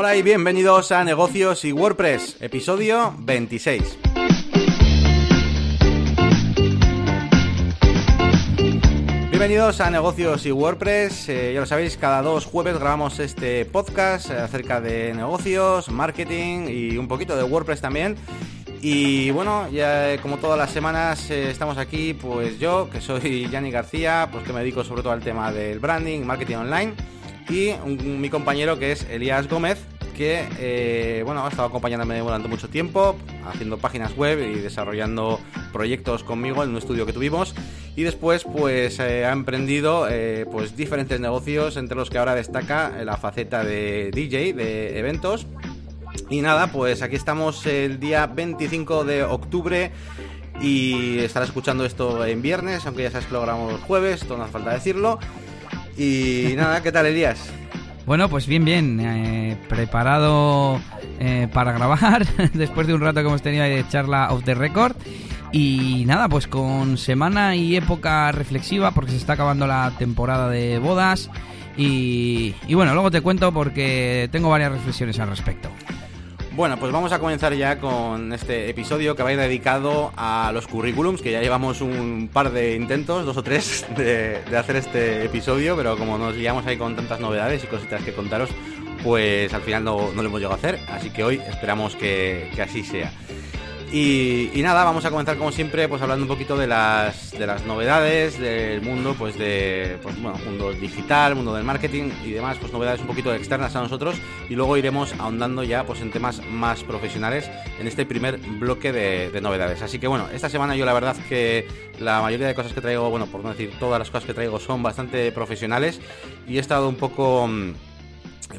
Hola y bienvenidos a Negocios y WordPress, episodio 26. Bienvenidos a Negocios y WordPress. Eh, ya lo sabéis, cada dos jueves grabamos este podcast acerca de negocios, marketing y un poquito de WordPress también. Y bueno, ya como todas las semanas eh, estamos aquí, pues yo, que soy Yanni García, pues que me dedico sobre todo al tema del branding, marketing online y mi compañero que es Elías Gómez, que eh, bueno, ha estado acompañándome durante mucho tiempo, haciendo páginas web y desarrollando proyectos conmigo en un estudio que tuvimos. Y después, pues eh, ha emprendido eh, pues diferentes negocios, entre los que ahora destaca la faceta de DJ, de eventos. Y nada, pues aquí estamos el día 25 de octubre y estará escuchando esto en viernes, aunque ya sabes que lo grabamos jueves, todo no hace falta decirlo. Y nada, ¿qué tal Elías? Bueno, pues bien, bien, eh, preparado eh, para grabar después de un rato que hemos tenido de charla off the record. Y nada, pues con semana y época reflexiva porque se está acabando la temporada de bodas. Y, y bueno, luego te cuento porque tengo varias reflexiones al respecto. Bueno, pues vamos a comenzar ya con este episodio que va a ir dedicado a los currículums, que ya llevamos un par de intentos, dos o tres, de, hacer este episodio, pero como nos liamos ahí con tantas novedades y cositas que contaros, pues al final no, lo hemos llegado a hacer, así que hoy esperamos que así sea. Y, nada, vamos a comenzar como siempre, pues hablando un poquito de las, de las novedades del mundo, pues de, pues, bueno, mundo digital, mundo del marketing y demás, pues novedades un poquito externas a nosotros y luego iremos ahondando ya pues en temas más profesionales en este primer bloque de, de novedades. Así que bueno, esta semana yo la verdad que la mayoría de cosas que traigo, bueno, por no decir todas las cosas que traigo son bastante profesionales y he estado un poco mm,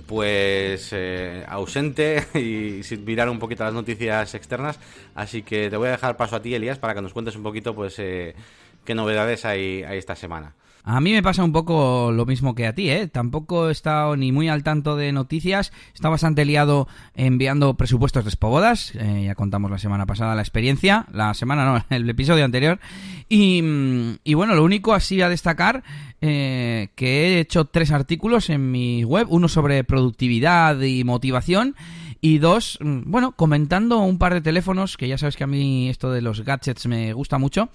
pues eh, ausente y sin mirar un poquito las noticias externas. Así que te voy a dejar paso a ti, Elías, para que nos cuentes un poquito pues eh, qué novedades hay, hay esta semana. A mí me pasa un poco lo mismo que a ti, ¿eh? Tampoco he estado ni muy al tanto de noticias. Está bastante liado enviando presupuestos de Spobodas. Eh, ya contamos la semana pasada la experiencia. La semana no, el episodio anterior. Y, bueno, lo único así a destacar eh, que he hecho tres artículos en mi web. Uno sobre productividad y motivación y dos, mm, bueno, comentando un par de teléfonos, que ya sabes que a mí esto de los gadgets me gusta mucho,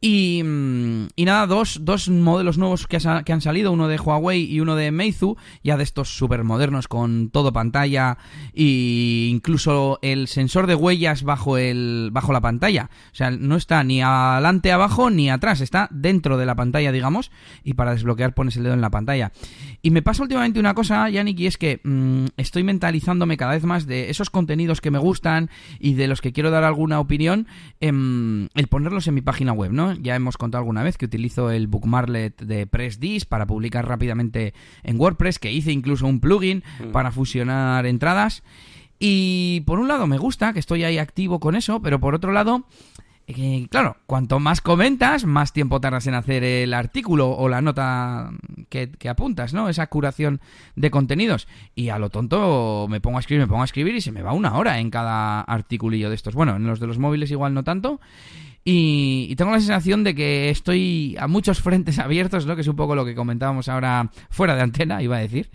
y, mm, y, nada, dos, dos modelos nuevos que, han salido, uno de Huawei y uno de Meizu, ya de estos super modernos con todo pantalla e incluso el sensor de huellas bajo, el, bajo la pantalla. O sea, no está ni adelante, abajo, ni atrás, está dentro de la pantalla, digamos, y para desbloquear pones el dedo en la pantalla. Y me pasa últimamente una cosa, Yannick, y es que mm, estoy mentalizándome cada vez más de esos contenidos que me gustan y de los que quiero dar alguna opinión, em, el ponerlos en mi página web, ¿no? Ya hemos contado alguna vez que utilizo el bookmarklet de PressDis para publicar rápidamente en WordPress, que hice incluso un plugin mm. para fusionar entradas. Y por un lado me gusta que estoy ahí activo con eso, pero por otro lado claro, cuanto más comentas, más tiempo tardas en hacer el artículo o la nota que, apuntas, ¿no? Esa curación de contenidos. Y a lo tonto me pongo a escribir, me pongo a escribir y se me va una hora en cada articulillo de estos. Bueno, en los de los móviles igual no tanto. Y, tengo la sensación de que estoy a muchos frentes abiertos, ¿no? Que es un poco lo que comentábamos ahora fuera de antena, iba a decir.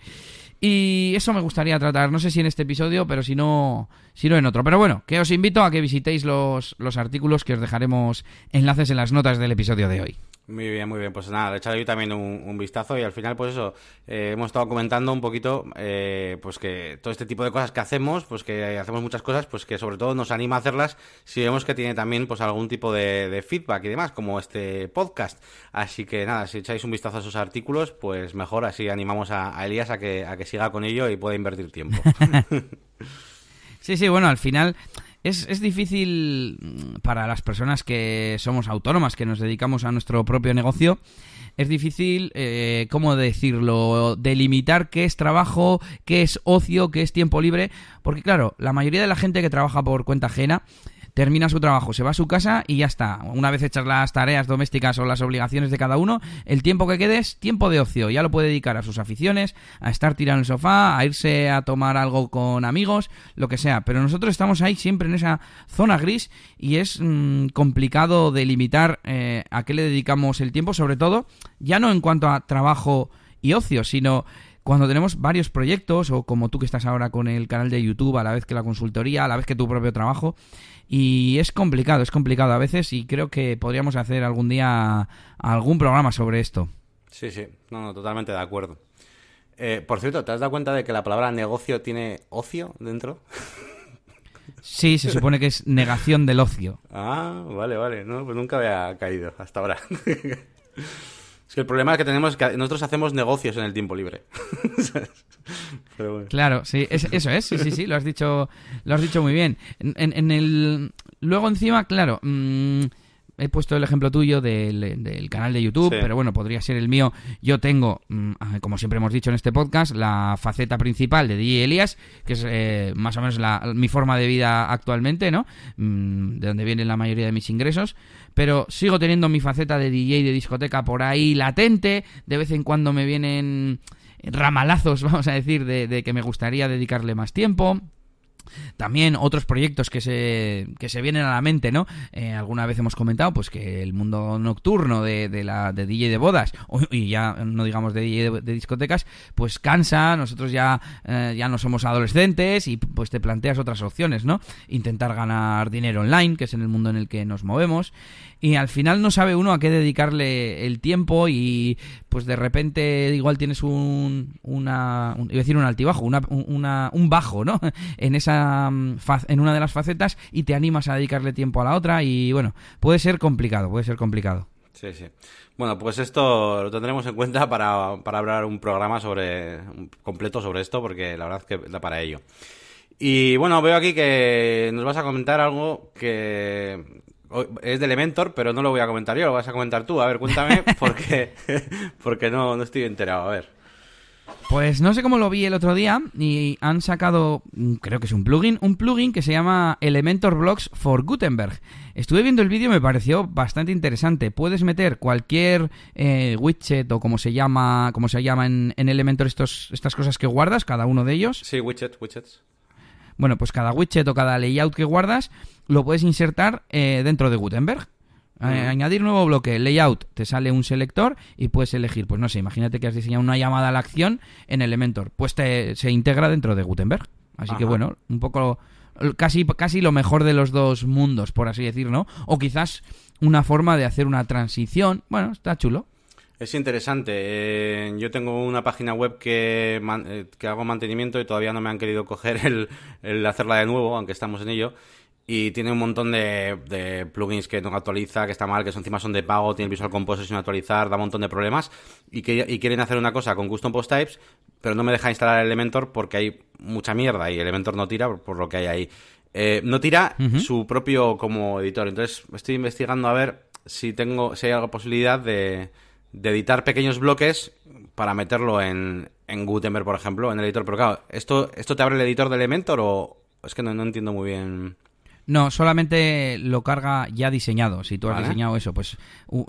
Y eso me gustaría tratar, no sé si en este episodio, pero si no, si no en otro. Pero bueno, que os invito a que visitéis los, los artículos que os dejaremos enlaces en las notas del episodio de hoy. Muy bien, muy bien. Pues nada, echaré yo también un, vistazo y al final, pues eso, eh, hemos estado comentando un poquito, eh, pues que todo este tipo de cosas que hacemos, pues que hacemos muchas cosas, pues que sobre todo nos anima a hacerlas si vemos que tiene también, pues algún tipo de, feedback y demás, como este podcast. Así que nada, si echáis un vistazo a esos artículos, pues mejor, así animamos a, a Elías a que, a que siga con ello y pueda invertir tiempo. sí, sí, bueno, al final es, es, difícil mm, para las personas que somos autónomas, que nos dedicamos a nuestro propio negocio. Es difícil, eh, ¿cómo decirlo?, delimitar qué es trabajo, qué es ocio, qué es tiempo libre. Porque claro, la mayoría de la gente que trabaja por cuenta ajena termina su trabajo, se va a su casa y ya está. Una vez hechas las tareas domésticas o las obligaciones de cada uno, el tiempo que quede es tiempo de ocio. Ya lo puede dedicar a sus aficiones, a estar tirado en el sofá, a irse a tomar algo con amigos, lo que sea. Pero nosotros estamos ahí siempre en esa zona gris y es mm, complicado delimitar eh, a qué le dedicamos el tiempo, sobre todo ya no en cuanto a trabajo y ocio, sino cuando tenemos varios proyectos, o como tú que estás ahora con el canal de YouTube, a la vez que la consultoría, a la vez que tu propio trabajo, y es complicado, es complicado a veces, y creo que podríamos hacer algún día algún programa sobre esto. Sí, sí, no, no totalmente de acuerdo. Eh, por cierto, ¿te has dado cuenta de que la palabra negocio tiene ocio dentro? Sí, se supone que es negación del ocio. Ah, vale, vale. No, pues nunca había caído hasta ahora. es que el problema que tenemos es que nosotros hacemos negocios en el tiempo libre. Claro, sí, eso es, sí, sí, sí, lo has dicho, lo has dicho muy bien. En, el, luego encima, claro, mm, he puesto el ejemplo tuyo del, canal de YouTube, pero bueno, podría ser el mío. Yo tengo, mm, ah, como siempre hemos dicho en este podcast, la faceta principal de DJ Elías, que es eh, más o menos mi forma de vida actualmente, ¿no? Mm, de donde vienen la mayoría de mis ingresos. Pero sigo teniendo mi faceta de DJ de discoteca por ahí latente. De vez en cuando me vienen ramalazos, vamos a decir, de que me gustaría dedicarle más tiempo. También otros proyectos que se, que se vienen a la mente, ¿no? Eh, alguna vez hemos comentado pues que el mundo nocturno de, de la de DJ de bodas, y ya no digamos de DJ de, discotecas, pues cansa, nosotros ya, eh, ya no somos adolescentes y pues te planteas otras opciones, ¿no? Intentar ganar dinero online, que es en el mundo en el que nos movemos, y al final no sabe uno a qué dedicarle el tiempo y pues de repente igual tienes un, una, iba a decir un altibajo, una, una, un bajo, ¿no? En esa, mm, en una de las facetas y te animas a dedicarle tiempo a la otra y bueno, puede ser complicado, puede ser complicado. Sí, sí. Bueno, pues esto lo tendremos en cuenta para, para hablar un programa sobre completo sobre esto, porque la verdad es que da para ello. Y bueno, veo aquí que nos vas a comentar algo que es de Elementor, pero no lo voy a comentar yo, lo vas a comentar tú. A ver, cuéntame, porque, porque no, no estoy enterado. A ver. Pues no sé cómo lo vi el otro día y han sacado, mm, creo que es un plugin, un plugin que se llama Elementor Blocks for Gutenberg. Estuve viendo el vídeo y me pareció bastante interesante. Puedes meter cualquier eh, widget o como se llama, como se llama en, en Elementor estos, estas cosas que guardas, cada uno de ellos. Sí, widget, widgets. Bueno, pues cada widget o cada layout que guardas lo puedes insertar eh, dentro de Gutenberg. Añadir nuevo bloque, layout, te sale un selector y puedes elegir, pues no sé, imagínate que has diseñado una llamada a la acción en Elementor, pues te, se integra dentro de Gutenberg. Así que bueno, un poco casi casi lo mejor de los dos mundos, por así decir, ¿no? O quizás una forma de hacer una transición. Bueno, está chulo. Es interesante. Eh, yo tengo una página web que, eh, que hago mantenimiento y todavía no me han querido coger el, el hacerla de nuevo, aunque estamos en ello y tiene un montón de, plugins que no actualiza, que está mal, que encima son de pago, tiene Visual Composer sin actualizar, da un montón de problemas y, que, y quieren hacer una cosa con Custom Post Types, pero no me deja instalar Elementor porque hay mucha mierda y Elementor no tira por, lo que hay ahí. Eh, no tira su propio como editor, entonces estoy investigando a ver si tengo si hay alguna posibilidad de, de editar pequeños bloques para meterlo en, en Gutenberg, por ejemplo, en el editor. Pero claro, ¿esto, esto te abre el editor de Elementor o es que no, no entiendo muy bien? No, solamente lo carga ya diseñado. Si tú has diseñado eso, pues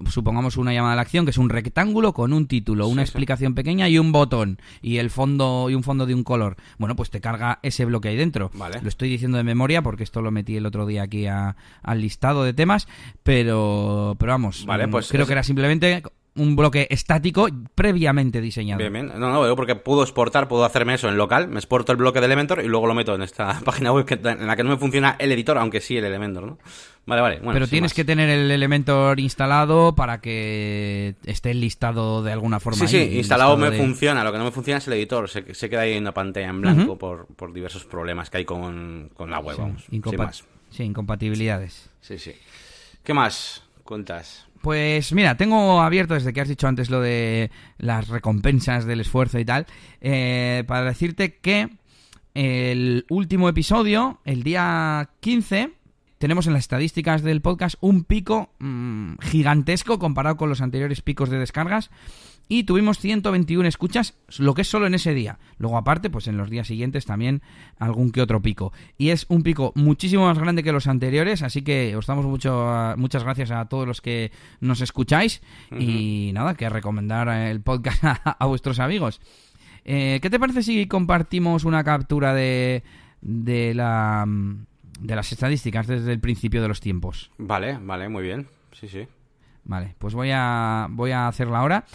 supongamos una llamada a la acción que es un rectángulo con un título, una explicación pequeña y un botón y el fondo y un fondo de un color. Bueno, pues te carga ese bloque ahí dentro. Lo estoy diciendo de memoria porque esto lo metí el otro día aquí al listado de temas, pero pero vamos, vale, pues creo que era simplemente un bloque estático previamente diseñado. Bien, bien. No, no, porque puedo exportar, puedo hacerme eso en local, me exporto el bloque de Elementor y luego lo meto en esta página web en la que no me funciona el editor, aunque sí el Elementor, ¿no? Vale, vale. Pero tienes que tener el Elementor instalado para que esté listado de alguna forma. Sí, sí, instalado me funciona. Lo que no me funciona es el editor. Se, queda ahí en una pantalla en blanco por, por, diversos problemas que hay con, la web, vamos. sí, incompatibilidades. Sí, sí. ¿Qué más cuentas? Pues mira, tengo abierto desde que has dicho antes lo de las recompensas del esfuerzo y tal, eh, para decirte que el último episodio, el día 15, tenemos en las estadísticas del podcast un pico mm, gigantesco comparado con los anteriores picos de descargas y tuvimos 121 escuchas, lo que es solo en ese día. Luego aparte, pues en los días siguientes también algún que otro pico. Y es un pico muchísimo más grande que los anteriores, así que os damos mucho, muchas gracias a todos los que nos escucháis y nada, que recomendar el podcast a, vuestros amigos. Eh, ¿Qué te parece si compartimos una captura de, de, la, de las estadísticas desde el principio de los tiempos? Vale, vale, muy bien. Sí, sí. Vale, pues voy a, voy a hacerla ahora.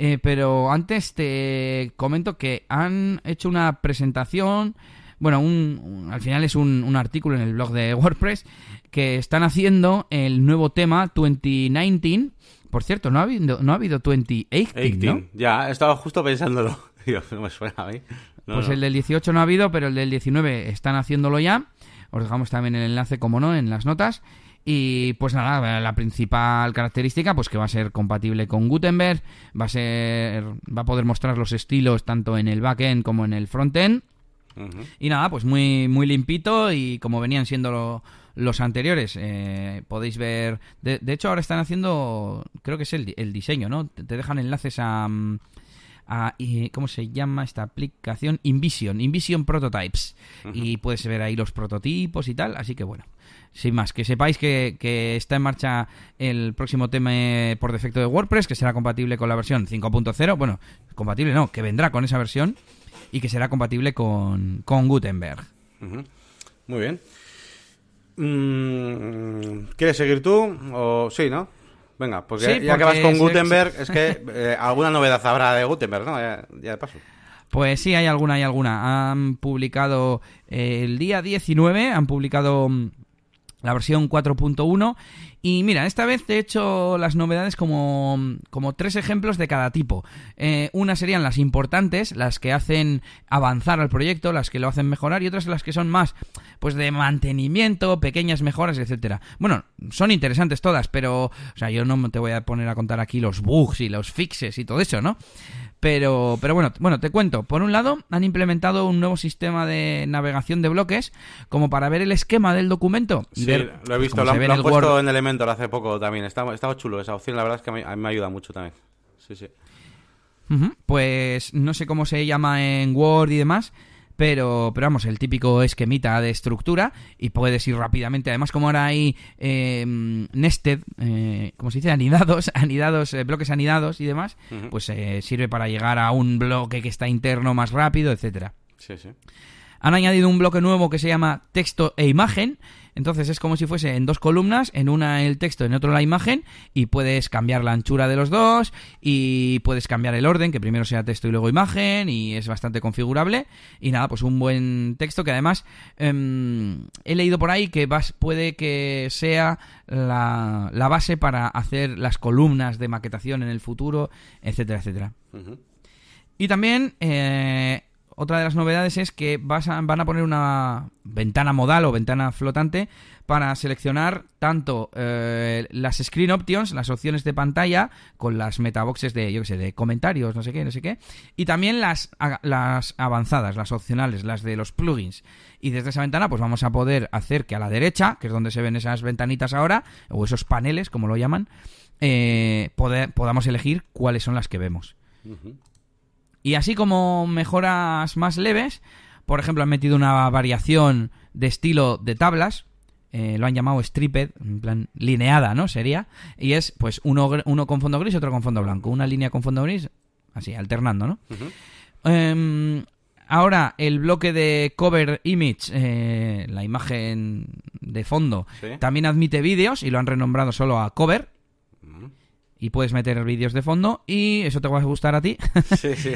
Eh, pero antes te comento que han hecho una presentación, bueno, un, al final es un, un, artículo en el blog de WordPress, que están haciendo el nuevo tema 2019. Por cierto, no ha habido, no ha habido 2018, ¿no? Ya, estaba justo pensándolo. no me suena a mí. pues el del 18 no ha habido, pero el del 19 están haciéndolo ya. Os dejamos también el enlace, como no, en las notas. Y pues nada, la principal característica, pues que va a ser compatible con Gutenberg, va a ser, va a poder mostrar los estilos tanto en el backend como en el frontend. Y nada, pues muy, muy limpito y como venían siendo los anteriores, eh, podéis ver. De, hecho, ahora están haciendo, creo que es el, el diseño, ¿no? Te, dejan enlaces a, mm, a, ¿cómo se llama esta aplicación? Invision, Invision Prototypes. Y puedes ver ahí los prototipos y tal, así que bueno. Sin más, que sepáis que, que, está en marcha el próximo tema por defecto de WordPress, que será compatible con la versión 5.0. Bueno, compatible no, que vendrá con esa versión y que será compatible con, con Gutenberg. Muy bien. Mm, ¿Quieres seguir tú? O sí, ¿no? Venga, porque ya que vas con Gutenberg, es que eh, alguna novedad habrá de Gutenberg, ¿no? Ya, de paso. Pues sí, hay alguna, hay alguna. Han publicado eh, el día 19, han publicado mm, la versión 4.1 y mira, esta vez te he hecho las novedades como, como tres ejemplos de cada tipo. Eh, unas serían las importantes, las que hacen avanzar al proyecto, las que lo hacen mejorar, y otras las que son más pues de mantenimiento, pequeñas mejoras, etcétera. Bueno, son interesantes todas, pero o sea, yo no te voy a poner a contar aquí los bugs y los fixes y todo eso, ¿no? Pero, pero bueno, bueno, te cuento. Por un lado, han implementado un nuevo sistema de navegación de bloques como para ver el esquema del documento. Sí, lo he pues, visto, lo, han, puesto en Elementor hace poco también. Estaba, estaba chulo esa opción, la verdad es que a mí, me ayuda mucho también. Sí, sí. Pues no sé cómo se llama en Word y demás, pero, pero vamos, el típico esquemita de estructura y puedes ir rápidamente. Además, como ahora hay eh, nested, eh, como se dice, anidados, anidados, eh, bloques anidados y demás, pues eh, sirve para llegar a un bloque que está interno más rápido, etcétera. Sí, sí. Han añadido un bloque nuevo que se llama texto e imagen. Entonces es como si fuese en dos columnas, en una el texto, en otra la imagen, y puedes cambiar la anchura de los dos, y puedes cambiar el orden, que primero sea texto y luego imagen, y es bastante configurable. Y nada, pues un buen texto que además em, he leído por ahí que vas, puede que sea la, base para hacer las columnas de maquetación en el futuro, etcétera, etcétera. Y también eh, otra de las novedades es que van a poner una ventana modal o ventana flotante para seleccionar tanto eh, las screen options, las opciones de pantalla, con las metaboxes de, yo qué sé, de comentarios, no sé qué, no sé qué, y también las, las avanzadas, las opcionales, las de los plugins. Y desde esa ventana, pues vamos a poder hacer que a la derecha, que es donde se ven esas ventanitas ahora, o esos paneles, como lo llaman, eh, podamos elegir cuáles son las que vemos. Y así como mejoras más leves, por ejemplo, han metido una variación de estilo de tablas, eh, lo han llamado stripped, en plan lineada, ¿no? Sería. Y es, pues, uno, uno con fondo gris y otro con fondo blanco. Una línea con fondo gris, así, alternando, ¿no? Em, ahora, el bloque de cover image, eh, la imagen de fondo, también admite vídeos y lo han renombrado solo a cover y puedes meter vídeos de fondo y eso te va a gustar a ti. Sí, sí.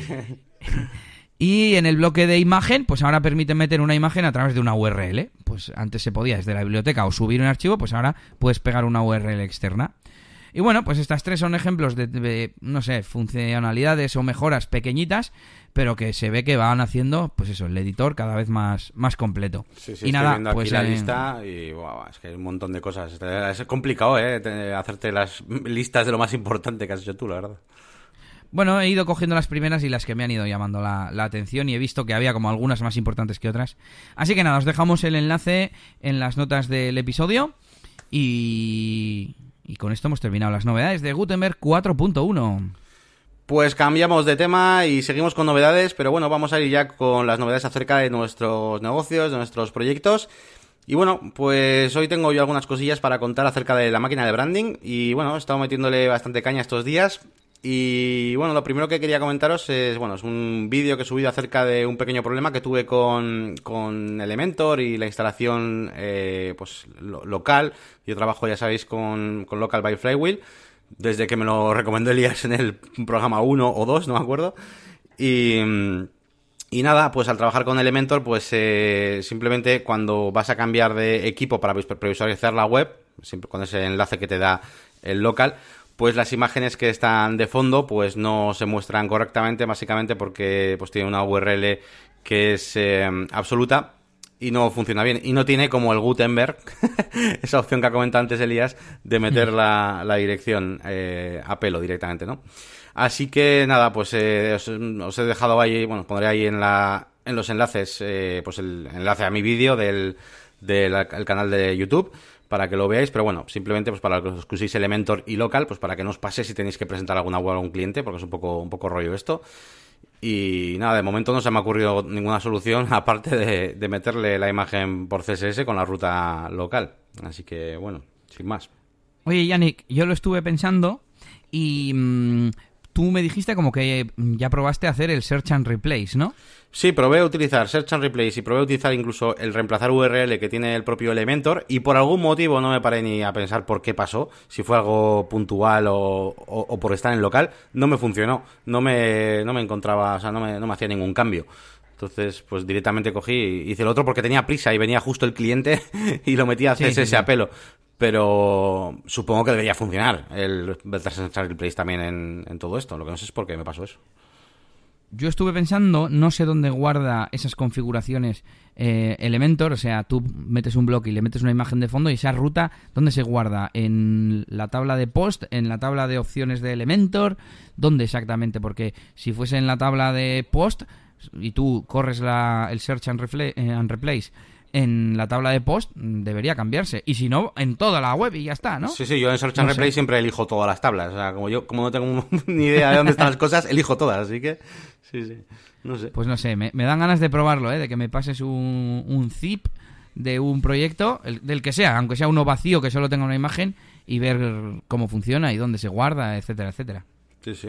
y en el bloque de imagen, pues ahora permite meter una imagen a través de una URL. Pues antes se podía desde la biblioteca o subir un archivo, pues ahora puedes pegar una URL externa. Y bueno, pues estas tres son ejemplos de, no sé, funcionalidades o mejoras pequeñitas, pero que se ve que van haciendo, pues eso, el editor cada vez más, más completo. Sí, sí, y nada, viendo pues, aquí la lista y es que hay un montón de cosas. Es complicado, ¿eh? Hacerte las listas de lo más importante que has hecho tú, la verdad. Bueno, he ido cogiendo las primeras y las que me han ido llamando la, la, atención y he visto que había como algunas más importantes que otras. Así que nada, os dejamos el enlace en las notas del episodio y y con esto hemos terminado las novedades de Gutenberg 4.1. Pues cambiamos de tema y seguimos con novedades, pero bueno, vamos a ir ya con las novedades acerca de nuestros negocios, de nuestros proyectos. Y bueno, pues hoy tengo yo algunas cosillas para contar acerca de la máquina de branding y bueno, he estado metiéndole bastante caña estos días y bueno, lo primero que quería comentaros es, bueno, es un vídeo que he subido acerca de un pequeño problema que tuve con, con Elementor y la instalación eh, pues local. Yo trabajo, ya sabéis, con, con Local by Flywheel. Desde que me lo recomendó Elías en el programa 1 o 2, no me acuerdo. Y, y nada, pues al trabajar con Elementor, pues eh, simplemente cuando vas a cambiar de equipo para previsualizar la web, siempre con ese enlace que te da el local, pues las imágenes que están de fondo pues no se muestran correctamente, básicamente porque pues tiene una URL que es eh, absoluta y no funciona bien. Y no tiene como el Gutenberg, esa opción que ha comentado antes Elías, de meter la, la dirección eh, a pelo directamente, ¿no? Así que nada, pues eh, os, he dejado ahí, bueno, pondré ahí en, la, en los enlaces, eh, pues el enlace a mi vídeo del, del canal de YouTube para que lo veáis, pero bueno, simplemente pues para que uséis Elementor y Local, pues para que no os pase si tenéis que presentar alguna web a un cliente, porque es un poco, un poco rollo esto. Y nada, de momento no se me ha ocurrido ninguna solución aparte de, meterle la imagen por CSS con la ruta local. Así que bueno, sin más. Oye, Yannick, yo lo estuve pensando y mm, tú me dijiste como que ya probaste hacer el search and replace, ¿no? Sí, probé utilizar Search and Replace y probé utilizar incluso el reemplazar URL que tiene el propio Elementor y por algún motivo no me paré ni a pensar por qué pasó, si fue algo puntual o, por estar en local, no me funcionó, no me, no me encontraba, o sea, no me, no me hacía ningún cambio. Entonces, pues directamente cogí y hice el otro porque tenía prisa y venía justo el cliente y lo metí a CSS a pelo. Pero supongo que debería funcionar el Search and Replace también en, todo esto. Lo que no sé es por qué me pasó eso. Yo estuve pensando, no sé dónde guarda esas configuraciones eh, Elementor, o sea, tú metes un bloque y le metes una imagen de fondo y esa ruta, ¿dónde se guarda? ¿En la tabla de post? ¿En la tabla de opciones de Elementor? ¿Dónde exactamente? Porque si fuese en la tabla de post y tú corres la, el search and, eh, and replace en la tabla de post debería cambiarse. Y si no, en toda la web y ya está, ¿no? Sí, sí, yo en Search and Replay siempre elijo todas las tablas. O sea, como yo como no tengo ni idea de dónde están las cosas, elijo todas. Así que, sí, sí. No sé. Pues no sé, me, dan ganas de probarlo, ¿eh? De que me pases un, un zip de un proyecto, del que sea, aunque sea uno vacío que solo tenga una imagen, y ver cómo funciona y dónde se guarda, etcétera, etcétera. Sí, sí.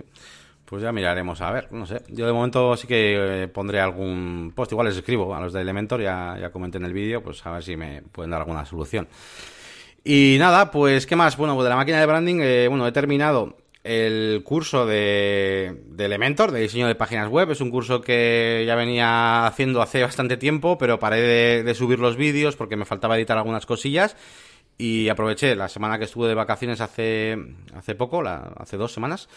Pues ya miraremos, a ver, no sé. Yo de momento sí que eh, pondré algún post, igual les escribo a los de Elementor, ya, ya comenté en el vídeo, pues a ver si me pueden dar alguna solución. Y nada, pues, ¿qué más? Bueno, pues de la máquina de branding, eh, bueno, he terminado el curso de, de, Elementor, de diseño de páginas web. Es un curso que ya venía haciendo hace bastante tiempo, pero paré de, subir los vídeos porque me faltaba editar algunas cosillas. Y aproveché la semana que estuve de vacaciones hace, hace poco, hace dos semanas,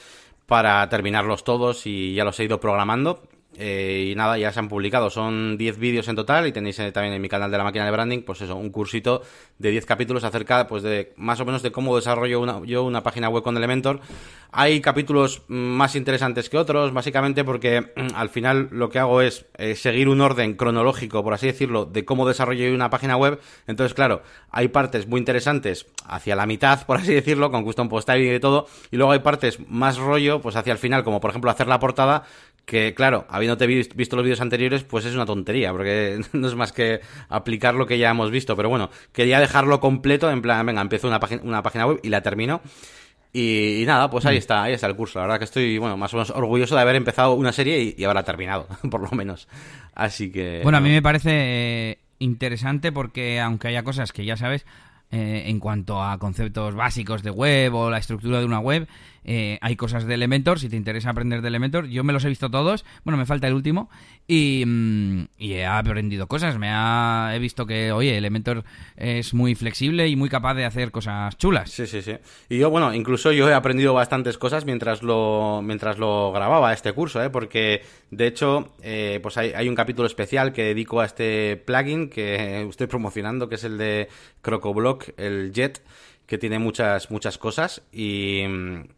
para terminarlos todos y ya los he ido programando. Eh, y nada, ya se han publicado. Son 10 vídeos en total y tenéis eh, también en mi canal de la máquina de branding, pues eso, un cursito de 10 capítulos acerca, pues de más o menos de cómo desarrollo yo una página web con Elementor. Hay capítulos más interesantes que otros, básicamente porque al final lo que hago es eh, seguir un orden cronológico, por así decirlo, de cómo desarrollo una página web. Entonces, claro, hay partes muy interesantes hacia la mitad, por así decirlo, con custom post y todo, y luego hay partes más rollo, pues hacia el final, como por ejemplo hacer la portada, que claro, habiéndote visto los vídeos anteriores, pues es una tontería, porque no es más que aplicar lo que ya hemos visto. Pero bueno, quería dejarlo completo, en plan, venga, empiezo una, página, una página web y la termino. Y, nada, pues ahí mm. está, ahí está el curso. La verdad que estoy, bueno, más o menos orgulloso de haber empezado una serie y, y haberla terminado, por lo menos. Así que... Bueno, a mí me parece eh, interesante porque aunque haya cosas que ya sabes, eh, en cuanto a conceptos básicos de web o la estructura de una web, eh, hay cosas de Elementor, si te interesa aprender de Elementor, yo me los he visto todos, bueno, me falta el último, y, mm, he aprendido cosas, me ha, he visto que, oye, Elementor es muy flexible y muy capaz de hacer cosas chulas. Sí, sí, sí. Y yo, bueno, incluso yo he aprendido bastantes cosas mientras lo, mientras lo grababa este curso, ¿eh? porque de hecho, eh, pues hay, hay un capítulo especial que dedico a este plugin que estoy promocionando, que es el de CrocoBlock, el Jet, que tiene muchas, muchas cosas y,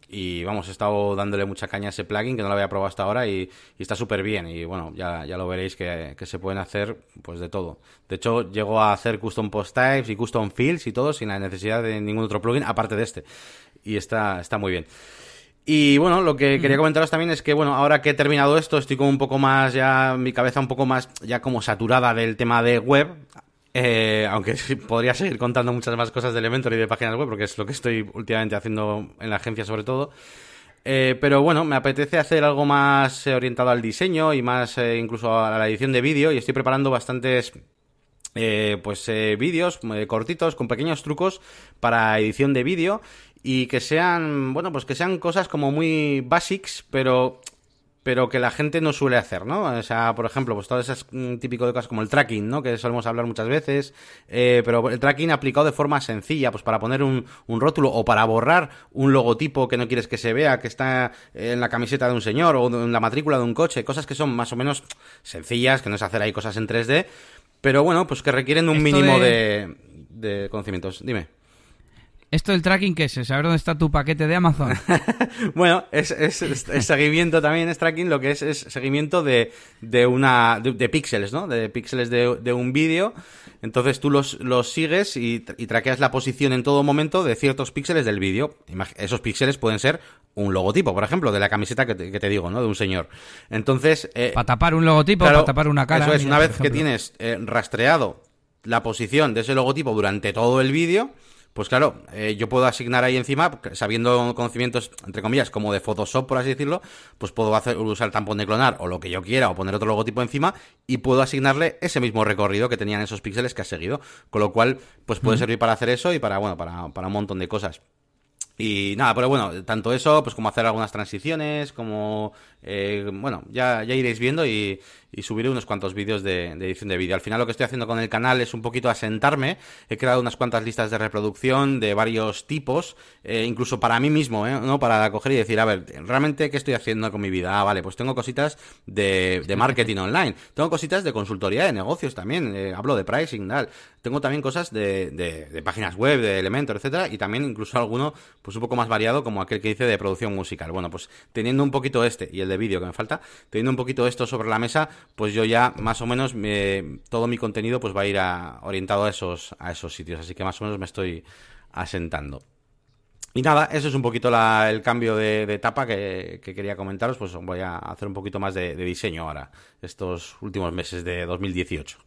y, vamos, he estado dándole mucha caña a ese plugin que no lo había probado hasta ahora y, está súper bien y bueno, ya, ya lo veréis que, se pueden hacer pues de todo. De hecho, llego a hacer custom post types y custom fields y todo sin la necesidad de ningún otro plugin aparte de este y está, está muy bien. Y bueno, lo que quería comentaros también es que, bueno, ahora que he terminado esto, estoy como un poco más, ya, mi cabeza un poco más, ya como saturada del tema de web. Eh, aunque podría seguir contando muchas más cosas de Elementor y de páginas web, porque es lo que estoy últimamente haciendo en la agencia sobre todo. Eh, pero bueno, me apetece hacer algo más eh, orientado al diseño y más incluso a la edición de vídeo y estoy preparando bastantes pues vídeos cortitos con pequeños trucos para edición de vídeo y que sean, bueno, pues que sean cosas como muy basics, pero pero que la gente no suele hacer, ¿no? O sea, por ejemplo, pues todo ese mm, típico de cosas como el tracking, ¿no? Que solemos hablar muchas veces, eh, pero el tracking aplicado de forma sencilla, pues para poner un, un, rótulo o para borrar un logotipo que no quieres que se vea, que está en la camiseta de un señor o en la matrícula de un coche, cosas que son más o menos sencillas, que no es hacer ahí cosas en 3D, pero bueno, pues que requieren un mínimo de... de conocimientos. Dime. ¿Esto del tracking qué es? ¿Saber dónde está tu paquete de Amazon? bueno, es, seguimiento también, es tracking, lo que es, es seguimiento de, de una de, píxeles, ¿no? De píxeles de, un vídeo. Entonces tú los, los sigues y, y, traqueas la posición en todo momento de ciertos píxeles del vídeo. Esos píxeles pueden ser un logotipo, por ejemplo, de la camiseta que te, digo, ¿no? De un señor. Entonces... Eh, para tapar un logotipo, para tapar una cara. Eso es, una vez que tienes eh, rastreado la posición de ese logotipo durante todo el vídeo pues claro, eh, yo puedo asignar ahí encima, sabiendo conocimientos, entre comillas, como de Photoshop, por así decirlo, pues puedo hacer, usar el tampón de clonar o lo que yo quiera o poner otro logotipo encima y puedo asignarle ese mismo recorrido que tenían esos píxeles que ha seguido. Con lo cual, pues puede servir para hacer eso y para, bueno, para, para un montón de cosas. Y nada, pero bueno, tanto eso, pues como hacer algunas transiciones, como, eh, bueno, ya, ya iréis viendo y, subiré unos cuantos vídeos de, edición de vídeo. Al final lo que estoy haciendo con el canal es un poquito asentarme. He creado unas cuantas listas de reproducción de varios tipos, eh, incluso para mí mismo, ¿eh? ¿no? Para coger y decir, a ver, ¿realmente qué estoy haciendo con mi vida? Ah, vale, pues tengo cositas de, de marketing online. Tengo cositas de consultoría de negocios también. Hablo de pricing, tal. Tengo también cosas de, de, de, páginas web, de Elementor, etcétera, y también incluso alguno, pues un poco más variado, como aquel que dice de producción musical. Bueno, pues teniendo un poquito este y el de vídeo que me falta, teniendo un poquito esto sobre la mesa, pues yo ya más o menos todo mi contenido pues va a ir orientado a esos, a esos sitios. Así que más o menos me estoy asentando. Y nada, eso es un poquito el cambio de, etapa que, quería comentaros. Pues voy a hacer un poquito más de diseño ahora, estos últimos meses de 2018.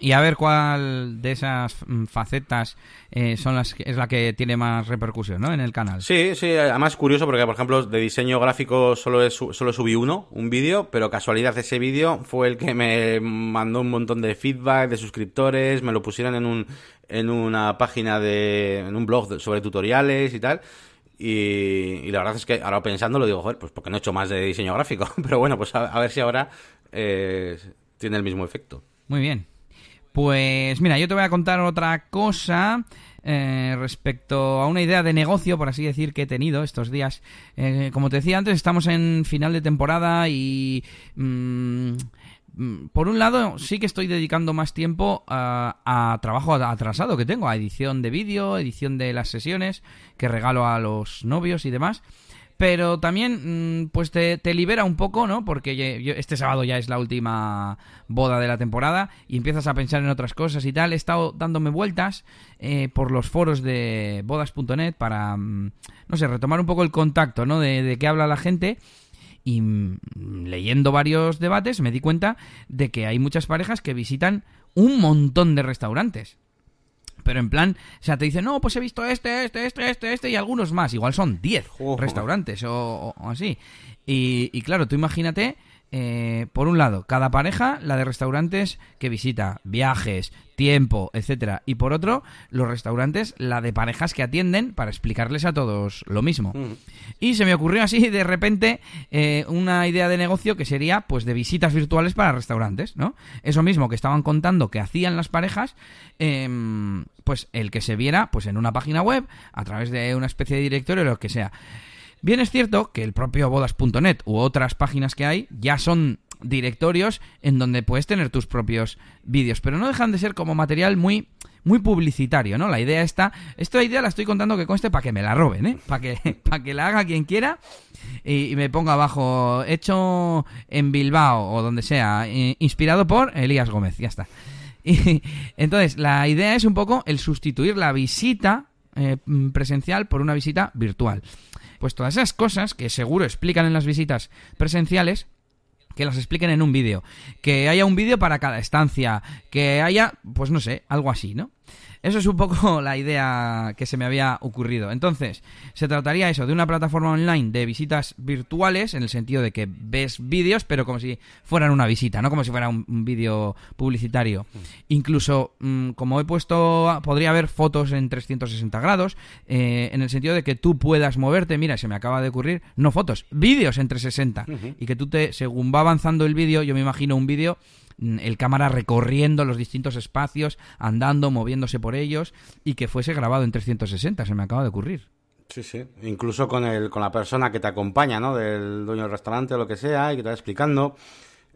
Y a ver cuál de esas mm, facetas eh, son las es la que tiene más repercusión, ¿no? En el canal. Sí, sí. Además curioso porque, por ejemplo, de diseño gráfico solo, solo subí uno, un vídeo, pero casualidad ese vídeo fue el que me mandó un montón de feedback de suscriptores, me lo pusieron en un en una página de en un blog sobre tutoriales y tal. Y, la verdad es que ahora pensando lo digo, joder, pues porque no he hecho más de diseño gráfico. Pero bueno, pues a, ver si ahora eh, tiene el mismo efecto. Muy bien. Pues mira, yo te voy a contar otra cosa eh, respecto a una idea de negocio, por así decir, que he tenido estos días. Eh, como te decía antes, estamos en final de temporada y... Mm, mm, por un lado, sí que estoy dedicando más tiempo a, trabajo atrasado que tengo, a edición de vídeo, edición de las sesiones que regalo a los novios y demás pero también mm, pues te, libera un poco, ¿no? Porque este sábado ya es la última boda de la temporada y empiezas a pensar en otras cosas y tal. He estado dándome vueltas eh, por los foros de bodas.net para, mm, no sé, retomar un poco el contacto, ¿no? De, qué habla la gente y mm, leyendo varios debates me di cuenta de que hay muchas parejas que visitan un montón de restaurantes pero en plan, o sea, te dicen, no, pues he visto este, este, este, este, este y algunos más. Igual son 10 restaurantes o, así. Y, y, claro, tú imagínate eh, por un lado, cada pareja, la de restaurantes que visita, viajes, tiempo, etcétera, y por otro, los restaurantes, la de parejas que atienden para explicarles a todos lo mismo. Mm. Y se me ocurrió así de repente eh, una idea de negocio que sería, pues, de visitas virtuales para restaurantes, ¿no? Eso mismo que estaban contando que hacían las parejas, em, pues el que se viera, pues, en una página web, a través de una especie de directorio o lo que sea. Bien es cierto que el propio bodas.net u otras páginas que hay ya son directorios en donde puedes tener tus propios vídeos, pero no dejan de ser como material muy muy publicitario, ¿no? La idea está, esta idea la estoy contando que conste para que me la roben, ¿eh? Para que para que la haga quien quiera y, me ponga abajo hecho en Bilbao o donde sea, inspirado por Elías Gómez, ya está. Y, entonces, la idea es un poco el sustituir la visita eh, presencial por una visita virtual. Pues todas esas cosas que seguro explican en las visitas presenciales, que las expliquen en un vídeo, que haya un vídeo para cada estancia, que haya, pues no sé, algo así, ¿no? Eso es un poco la idea que se me había ocurrido. Entonces, se trataría eso de una plataforma online de visitas virtuales, en el sentido de que ves vídeos, pero como si fueran una visita, no como si fuera un, vídeo publicitario. Incluso, mm, como he puesto, podría haber fotos en 360 grados, eh, en el sentido de que tú puedas moverte, mira, se me acaba de ocurrir, no fotos, vídeos en 360. Y que tú te, según va avanzando el vídeo, yo me imagino un vídeo Mm, el cámara recorriendo los distintos espacios, andando, moviéndose por ellos y que fuese grabado en 360, se me acaba de ocurrir. Sí, sí, incluso con, el, con la persona que te acompaña, ¿no? Del dueño del restaurante o lo que sea y que te va explicando.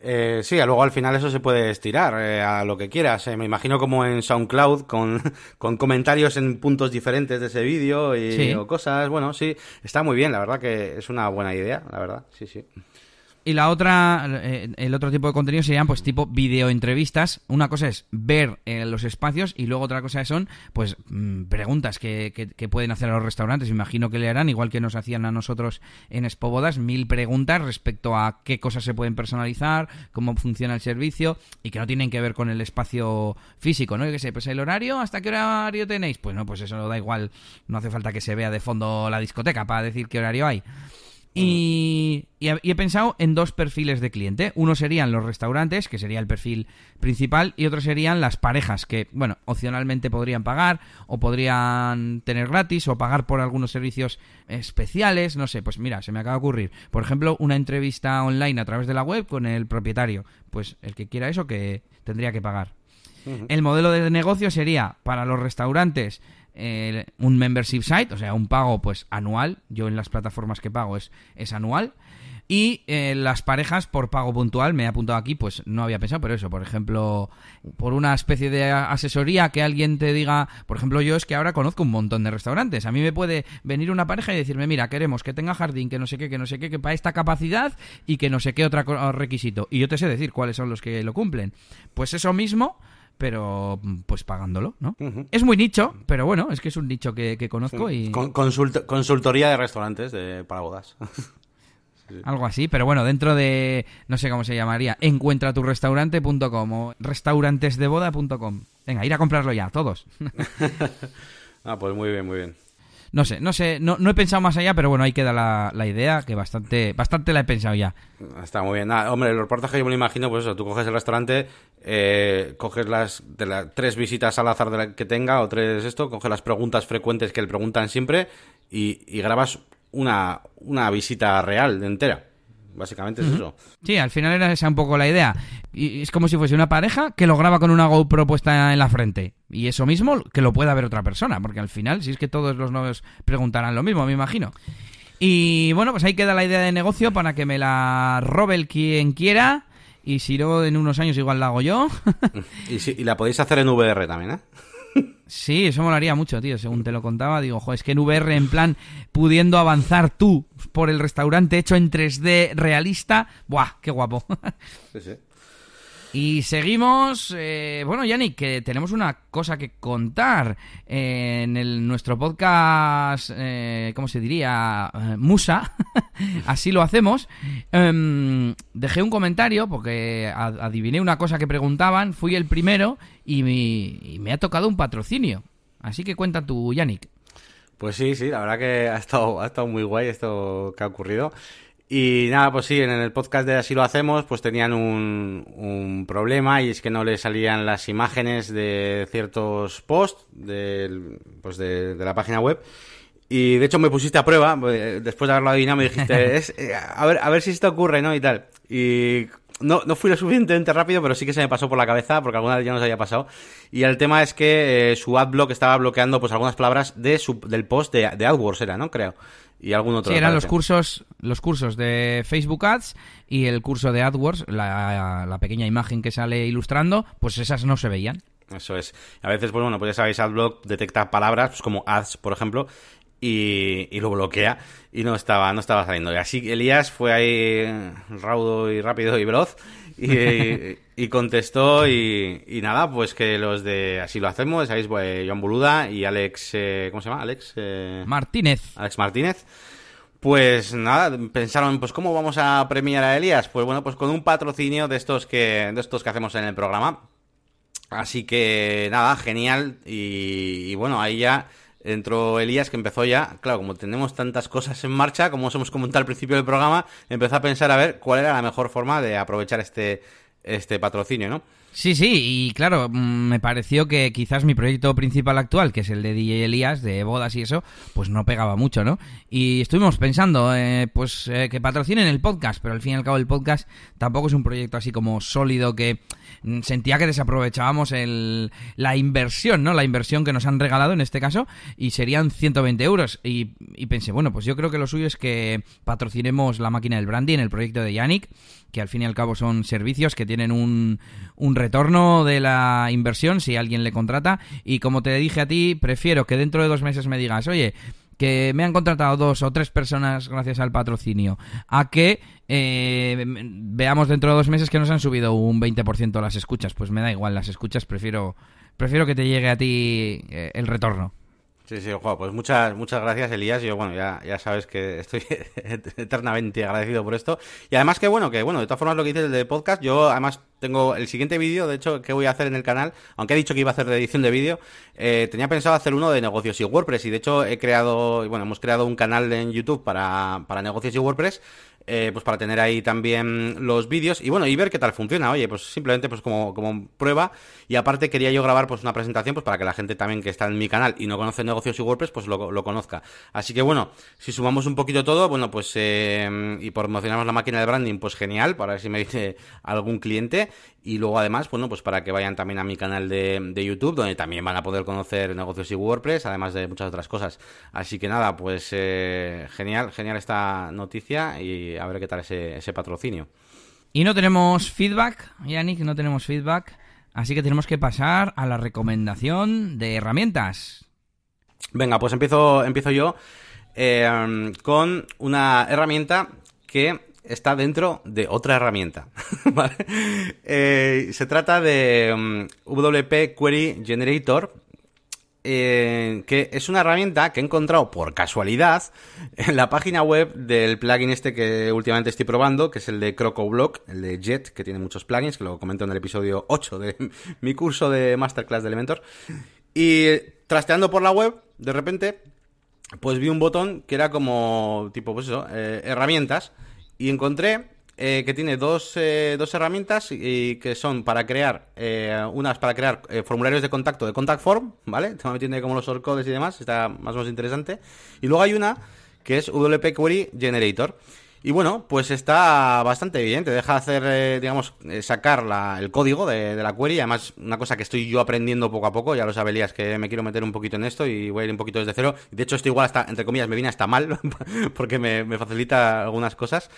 Eh, sí, luego al final eso se puede estirar eh, a lo que quieras. Eh. Me imagino como en SoundCloud con, con comentarios en puntos diferentes de ese vídeo y o cosas. Bueno, sí, está muy bien, la verdad que es una buena idea, la verdad, sí, sí. Y la otra, eh, el otro tipo de contenido serían pues tipo videoentrevistas. Una cosa es ver eh, los espacios y luego otra cosa son pues mm, preguntas que, que, pueden hacer a los restaurantes. Imagino que le harán, igual que nos hacían a nosotros en Bodas, mil preguntas respecto a qué cosas se pueden personalizar, cómo funciona el servicio y que no tienen que ver con el espacio físico, ¿no? Yo qué sé, pues el horario, ¿hasta qué horario tenéis? Pues no, pues eso da igual, no hace falta que se vea de fondo la discoteca para decir qué horario hay. Y, he pensado en dos perfiles de cliente. Uno serían los restaurantes, que sería el perfil principal, y otro serían las parejas, que, bueno, opcionalmente podrían pagar, o podrían tener gratis, o pagar por algunos servicios especiales, no sé, pues mira, se me acaba de ocurrir. Por ejemplo, una entrevista online a través de la web con el propietario. Pues el que quiera eso, que tendría que pagar. El modelo de negocio sería para los restaurantes un membership site, o sea, un pago pues anual. Yo en las plataformas que pago es, es anual. Y eh, las parejas por pago puntual, me he apuntado aquí, pues no había pensado, pero eso, por ejemplo, por una especie de asesoría que alguien te diga, por ejemplo, yo es que ahora conozco un montón de restaurantes. A mí me puede venir una pareja y decirme, mira, queremos que tenga jardín, que no sé qué, que no sé qué, para esta capacidad y que no sé qué otro requisito. Y yo te sé decir cuáles son los que lo cumplen. Pues eso mismo pero pues pagándolo, ¿no? Es muy nicho, pero bueno, es que es un nicho que, conozco y... consultoría de restaurantes de, para bodas. Algo así, pero bueno, dentro de, no sé cómo se llamaría, encuentraturrestaurante.com o restaurantesdeboda.com. Venga, ir a comprarlo ya, todos. ah, pues muy bien, muy bien. No sé, no sé, no, no he pensado más allá, pero bueno, ahí queda la, la, idea, que bastante bastante la he pensado ya. Está muy bien. hombre, el reportaje yo me lo imagino, pues eso, tú coges el restaurante, eh, coges las de las tres visitas al azar de la que tenga, o tres esto, coges las preguntas frecuentes que le preguntan siempre y, y grabas una, una visita real entera. Básicamente es eso. Sí, al final era esa un poco la idea. Y es como si fuese una pareja que lo graba con una GoPro puesta en la frente. Y eso mismo que lo pueda ver otra persona, porque al final, si es que todos los novios preguntarán lo mismo, me imagino. Y bueno, pues ahí queda la idea de negocio para que me la robe el quien quiera. Y si no, en unos años igual la hago yo. y, si, y la podéis hacer en VR también, ¿eh? Sí, eso molaría mucho, tío. Según te lo contaba, digo, jo, es que en VR, en plan, pudiendo avanzar tú por el restaurante hecho en 3D realista, ¡buah! ¡Qué guapo! Sí, sí. Y seguimos, eh, bueno, Yannick, que tenemos una cosa que contar en el, nuestro podcast, eh, ¿cómo se diría? Eh, Musa, así lo hacemos. Em, dejé un comentario porque adiviné una cosa que preguntaban, fui el primero y me, y me ha tocado un patrocinio. Así que cuenta tú, Yannick. Pues sí, sí, la verdad que ha estado, ha estado muy guay esto que ha ocurrido. Y nada, pues sí, en el podcast de Así lo hacemos, pues tenían un, un problema y es que no le salían las imágenes de ciertos posts de, pues de, la página web. Y de hecho me pusiste a prueba, eh, después de haberlo adivinado me dijiste, es, eh, a, ver, a ver si esto ocurre, ¿no? Y tal. Y no, no fui lo suficientemente rápido, pero sí que se me pasó por la cabeza, porque alguna vez ya nos había pasado. Y el tema es que eh, su adblock estaba bloqueando pues algunas palabras de su, del post de, de AdWords, era, ¿no? Creo y algún otro. Sí, eran los cursos, los cursos de Facebook Ads y el curso de AdWords, la, pequeña imagen que sale ilustrando, pues esas no se veían. Eso es. A veces, pues bueno, pues ya sabéis, AdBlock detecta palabras, pues como ads, por ejemplo, y, y, lo bloquea y no estaba, no estaba saliendo. Y así Elías fue ahí raudo y rápido y veloz y, contestó y, nada, pues que los de Así lo hacemos, sabéis, pues, Joan Boluda y Alex, eh, ¿cómo se llama? Alex eh, Martínez. Alex Martínez. Pues nada, pensaron, pues cómo vamos a premiar a Elías, pues bueno, pues con un patrocinio de estos que de estos que hacemos en el programa. Así que nada, genial. Y, bueno, ahí ya entró Elías que empezó ya, claro, como tenemos tantas cosas en marcha, como os hemos comentado al principio del programa, empezó a pensar a ver cuál era la mejor forma de aprovechar este, este patrocinio, ¿no? Sí, sí, y claro, mm, me pareció que quizás mi proyecto principal actual, que es el de DJ Elías, de bodas y eso, pues no pegaba mucho, ¿no? Y estuvimos pensando, eh, pues eh, que patrocinen el podcast, pero al fin y al cabo el podcast tampoco es un proyecto así como sólido que mm, sentía que desaprovechábamos el, la inversión, ¿no? La inversión que nos han regalado en este caso, y serían 120 euros. Y, y pensé, bueno, pues yo creo que lo suyo es que patrocinemos la máquina del brandy en el proyecto de Yannick, que al fin y al cabo son servicios que tienen un, un retorno de la inversión si alguien le contrata. Y como te dije a ti, prefiero que dentro de dos meses me digas, oye, que me han contratado dos o tres personas gracias al patrocinio, a que eh, veamos dentro de dos meses que nos han subido un 20% las escuchas. Pues me da igual las escuchas, prefiero, prefiero que te llegue a ti eh, el retorno. Sí, sí, Juan, pues muchas, muchas gracias, Elías. Yo, bueno, ya, ya sabes que estoy eternamente agradecido por esto. Y además que, bueno, que, bueno, de todas formas lo que dices del podcast, yo además tengo el siguiente vídeo, de hecho, que voy a hacer en el canal, aunque he dicho que iba a hacer de edición de vídeo, eh, tenía pensado hacer uno de negocios y WordPress. Y de hecho he creado, bueno, hemos creado un canal en YouTube para, para negocios y WordPress eh, pues para tener ahí también los vídeos y bueno, y ver qué tal funciona. Oye, pues simplemente pues como, como prueba. Y aparte quería yo grabar pues una presentación pues para que la gente también que está en mi canal y no conoce negocios y WordPress pues lo, lo conozca. Así que bueno, si sumamos un poquito todo, bueno, pues eh, y promocionamos la máquina de branding, pues genial, para ver si me dice algún cliente. Y luego además, bueno, pues para que vayan también a mi canal de, de YouTube, donde también van a poder conocer negocios y WordPress, además de muchas otras cosas. Así que nada, pues eh, genial, genial esta noticia y a ver qué tal ese, ese patrocinio. Y no tenemos feedback, Yannick, no tenemos feedback. Así que tenemos que pasar a la recomendación de herramientas. Venga, pues empiezo, empiezo yo eh, con una herramienta que está dentro de otra herramienta. Eh, se trata de mm, WP Query Generator, eh, que es una herramienta que he encontrado por casualidad en la página web del plugin este que últimamente estoy probando, que es el de CrocoBlock, el de Jet, que tiene muchos plugins, que lo comento en el episodio 8 de mi curso de Masterclass de Elementor. Y trasteando por la web, de repente, pues vi un botón que era como, tipo, pues eso, eh, herramientas y encontré eh, que tiene dos, eh, dos herramientas y que son para crear, eh, unas para crear formularios de contacto de Contact Form, ¿vale? También tiene como los shortcodes y demás, está más o menos interesante. Y luego hay una que es WP Query Generator. Y bueno, pues está bastante bien, te deja hacer, digamos, sacar el código de, la query, además una cosa que estoy yo aprendiendo poco a poco, ya lo sabías que me quiero meter un poquito en esto y voy a ir un poquito desde cero. De hecho, esto igual hasta, entre comillas, me viene hasta mal, porque me, facilita algunas cosas.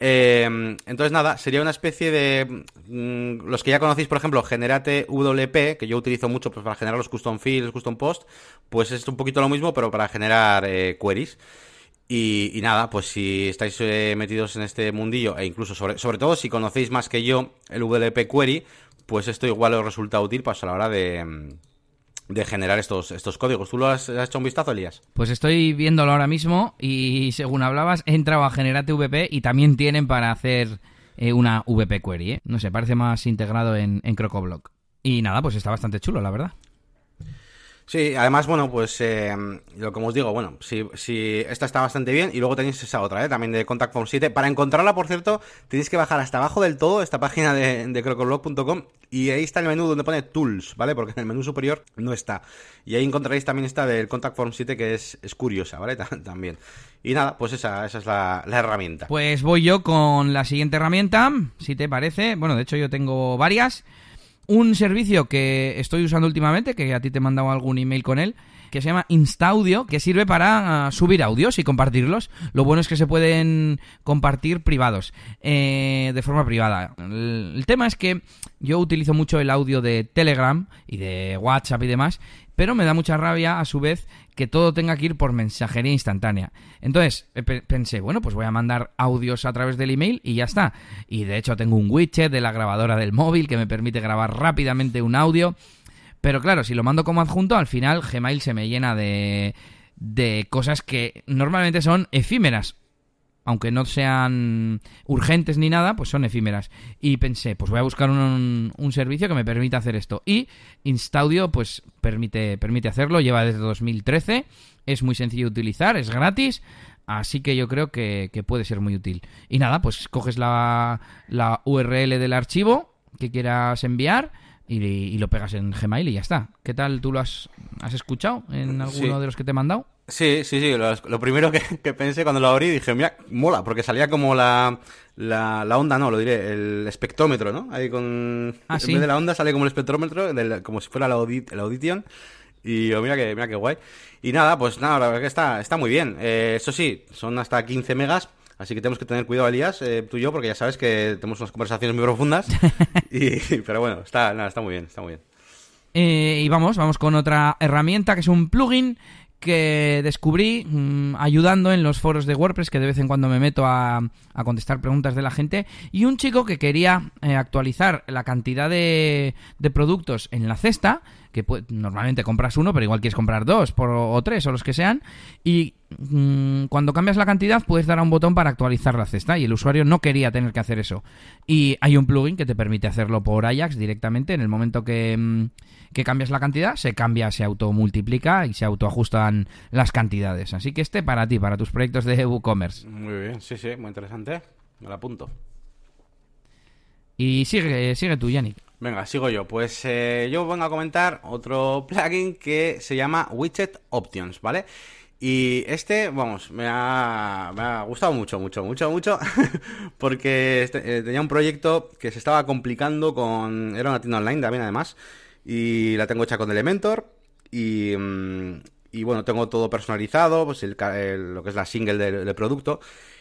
Eh, entonces, nada, sería una especie de. Mm, los que ya conocéis, por ejemplo, Generate WP, que yo utilizo mucho pues, para generar los custom fields, custom post, pues es un poquito lo mismo, pero para generar eh, queries. Y, nada, pues si estáis eh, metidos en este mundillo, e incluso sobre, sobre todo si conocéis más que yo el WP Query, pues esto igual os resulta útil pues, a la hora de de generar estos, estos códigos. ¿Tú lo has, hecho un vistazo, Elías? Pues estoy viéndolo ahora mismo y según hablabas, he entrado a Generate VP y también tienen para hacer eh, una VP query. ¿eh? No sé, parece más integrado en, en CrocoBlock. Y nada, pues está bastante chulo, la verdad. Sí, además, bueno, pues eh, lo que os digo, bueno, si, si esta está bastante bien y luego tenéis esa otra, ¿eh? también de Contact Form 7. Para encontrarla, por cierto, tenéis que bajar hasta abajo del todo esta página de, de crocoblog.com y ahí está el menú donde pone Tools, ¿vale? Porque en el menú superior no está. Y ahí encontraréis también esta del Contact Form 7 que es, es curiosa, ¿vale? también. Y nada, pues esa, esa es la, la, herramienta. Pues voy yo con la siguiente herramienta, si te parece. Bueno, de hecho yo tengo varias un servicio que estoy usando últimamente, que a ti te he mandado algún email con él, que se llama InstaAudio, que sirve para ah, subir audios y compartirlos. Lo bueno es que se pueden compartir privados, eh, de forma privada. el, tema es que yo utilizo mucho el audio de Telegram y de WhatsApp y demás, pero me da mucha rabia a su vez que todo tenga que ir por mensajería instantánea. Entonces pensé, bueno, pues voy a mandar audios a través del email y ya está. Y de hecho tengo un widget de la grabadora del móvil que me permite grabar rápidamente un audio. Pero claro, si lo mando como adjunto, al final Gmail se me llena de, de cosas que normalmente son efímeras aunque no sean urgentes ni nada, pues son efímeras. Y pensé, pues voy a buscar un, un servicio que me permita hacer esto. Y Instaudio, pues permite, permite hacerlo, lleva desde 2013, es muy sencillo de utilizar, es gratis. Así que yo creo que, puede ser muy útil. Y nada, pues coges la, la URL del archivo que quieras enviar y, lo pegas en Gmail y ya está. ¿Qué tal? ¿Tú lo has, has escuchado en alguno de los que te he mandado? Sí, sí, sí. Lo, primero que, pensé cuando lo abrí dije, mira, mola, porque salía como la, la, onda, no, lo diré, el espectrómetro, ¿no? Ahí con... Ah, en vez de la onda sale como el espectrómetro, como si fuera la, la audición. Y yo, mira que, mira que guay. Y nada, pues nada, la verdad que está, está muy bien. Eh, eso sí, son hasta 15 megas. Así que tenemos que tener cuidado, Elías, eh, tú y yo, porque ya sabes que tenemos unas conversaciones muy profundas. y, pero bueno, está, nada, está muy bien, está muy bien. Eh, y vamos, vamos con otra herramienta que es un plugin que descubrí mm, ayudando en los foros de WordPress, que de vez en cuando me meto a, contestar preguntas de la gente, y un chico que quería eh, actualizar la cantidad de, de, productos en la cesta, que normalmente compras uno, pero igual quieres comprar dos por, o tres o los que sean, y mm, cuando cambias la cantidad puedes dar a un botón para actualizar la cesta, y el usuario no quería tener que hacer eso. Y hay un plugin que te permite hacerlo por Ajax directamente, en el momento que... Mm, que cambias la cantidad, se cambia, se automultiplica y se autoajustan las cantidades. Así que este para ti, para tus proyectos de WooCommerce. Muy bien, sí, sí, muy interesante. Me lo apunto. Y sigue, sigue tú, Yannick. Venga, sigo yo. Pues eh, yo vengo a comentar otro plugin que se llama Widget Options, ¿vale? Y este, vamos, me ha, me ha gustado mucho, mucho, mucho, mucho, porque este, eh, tenía un proyecto que se estaba complicando con... Era una tienda online también, además, y la tengo hecha con Elementor y, mm, y bueno, tengo todo personalizado, pues lo que es la single del, producto.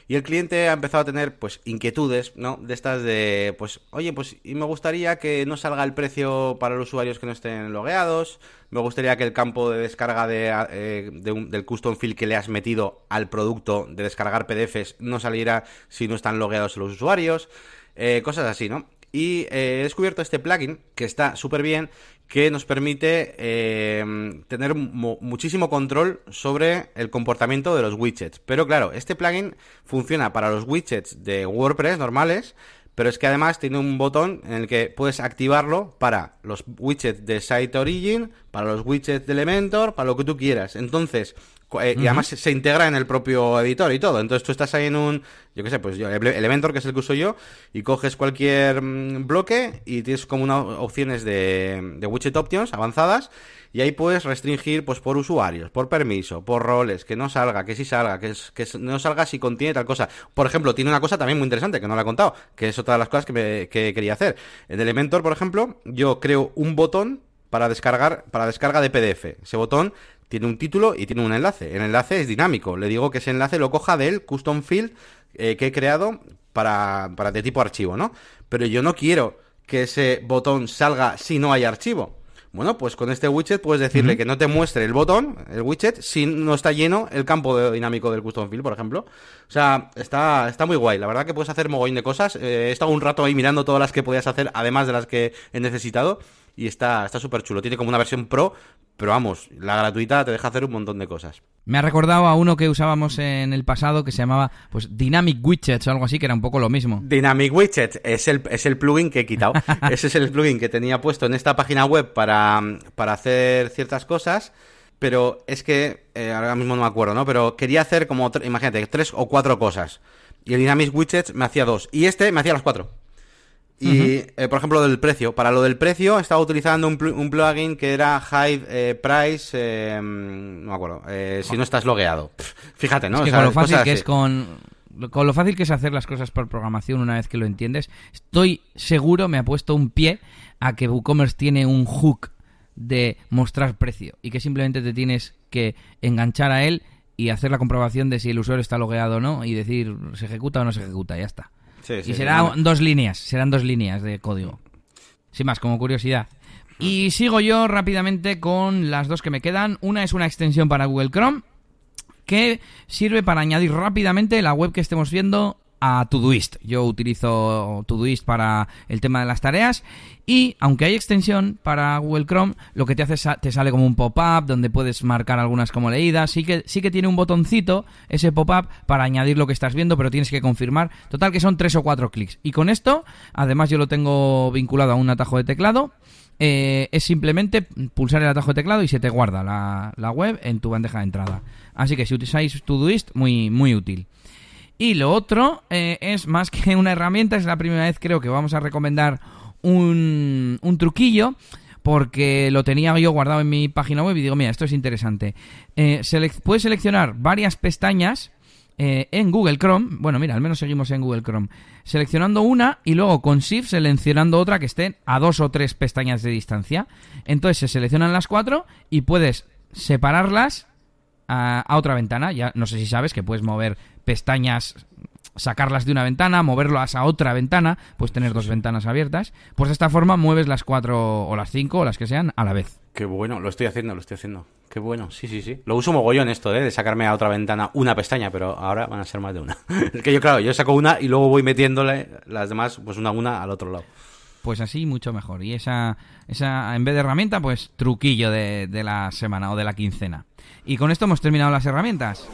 Y el cliente ha empezado a tener, pues, inquietudes, ¿no? De estas de, pues, oye, pues, y me gustaría que no salga el precio para los usuarios que no estén logueados. Me gustaría que el campo de descarga de, eh, del custom field que le has metido al producto de descargar PDFs no saliera si no están logueados los usuarios. Eh, cosas así, ¿no? Y eh, he descubierto este plugin que está súper bien, que nos permite eh, tener muchísimo control sobre el comportamiento de los widgets. Pero claro, este plugin funciona para los widgets de WordPress normales, pero es que además tiene un botón en el que puedes activarlo para los widgets de Site Origin, para los widgets de Elementor, para lo que tú quieras. Entonces, eh, y además se integra en el propio editor y todo. Entonces tú estás ahí en un, yo qué sé, pues yo, Elementor, que es el que uso yo, y coges cualquier mm, bloque y tienes como unas opciones de, de widget options avanzadas y ahí puedes restringir pues por usuarios, por permiso, por roles, que no salga, que sí salga, que, que no salga si contiene tal cosa. Por ejemplo, tiene una cosa también muy interesante que no la he contado, que es otra de las cosas que, me, que quería hacer. En Elementor, por ejemplo, yo creo un botón para descargar para descarga de PDF. Ese botón tiene un título y tiene un enlace. El enlace es dinámico. Le digo que ese enlace lo coja del custom field eh, que he creado para, para de tipo archivo, ¿no? Pero yo no quiero que ese botón salga si no hay archivo. Bueno, pues con este widget puedes decirle que no te muestre el botón, el widget, si no está lleno el campo dinámico del custom field, por ejemplo. O sea, está, está muy guay. La verdad que puedes hacer mogollón de cosas. Eh, he estado un rato ahí mirando todas las que podías hacer, además de las que he necesitado. Y está súper chulo. Tiene como una versión pro, pero vamos, la gratuita te deja hacer un montón de cosas. Me ha recordado a uno que usábamos en el pasado que se llamaba pues Dynamic Widgets o algo así, que era un poco lo mismo. Dynamic Widgets es el, es el plugin que he quitado. Ese es el plugin que tenía puesto en esta página web para, para hacer ciertas cosas. Pero es que, eh, ahora mismo no me acuerdo, ¿no? Pero quería hacer como, imagínate, tres o cuatro cosas. Y el Dynamic Widgets me hacía dos. Y este me hacía las cuatro. Y, eh, por ejemplo, lo del precio. Para lo del precio, estaba utilizando un, plugin que era Hide eh, Price. Eh, no me acuerdo. si no estás logueado. fíjate, ¿no? Es que con lo fácil que es con. Con lo fácil que es hacer las cosas por programación una vez que lo entiendes, estoy seguro, me ha puesto un pie a que WooCommerce tiene un hook de mostrar precio y que simplemente te tienes que enganchar a él y hacer la comprobación de si el usuario está logueado o no y decir se ejecuta o no se ejecuta, ya está y serán dos líneas, serán dos líneas de código. Sin más, como curiosidad. Y sigo yo rápidamente con las dos que me quedan. Una es una extensión para Google Chrome que sirve para añadir rápidamente la web que estemos viendo a Todoist. Yo utilizo Todoist para el tema de las tareas y aunque hay extensión para Google Chrome, lo que te hace es te sale como un pop-up donde puedes marcar algunas como leídas. Sí que sí que tiene un botoncito ese pop-up para añadir lo que estás viendo, pero tienes que confirmar. Total que son tres o cuatro clics. Y con esto, además yo lo tengo vinculado a un atajo de teclado. Eh, es simplemente pulsar el atajo de teclado y se te guarda la, la web en tu bandeja de entrada. Así que si utilizáis Todoist, muy, muy útil. Y lo otro eh, es más que una herramienta, es la primera vez creo que vamos a recomendar un, un truquillo porque lo tenía yo guardado en mi página web y digo, mira, esto es interesante. Eh, puedes seleccionar varias pestañas eh, en Google Chrome. Bueno, mira, al menos seguimos en Google Chrome. Seleccionando una y luego con Shift seleccionando otra que esté a dos o tres pestañas de distancia. Entonces se seleccionan las cuatro y puedes separarlas a, otra ventana. Ya no sé si sabes que puedes mover pestañas sacarlas de una ventana, moverlas a otra ventana, puedes tener dos ventanas abiertas. Pues de esta forma mueves las cuatro o las cinco o las que sean a la vez. Qué bueno, lo estoy haciendo, lo estoy haciendo. Qué bueno, sí, sí, sí. Lo uso mogollón esto, ¿eh? De sacarme a otra ventana una pestaña, pero ahora van a ser más de una. es que yo, claro, yo saco una y luego voy metiéndole las demás, pues una a una al otro lado. Pues así mucho mejor. Y esa, esa en vez de herramienta, pues truquillo de, de la semana o de la quincena. Y con esto hemos terminado las herramientas.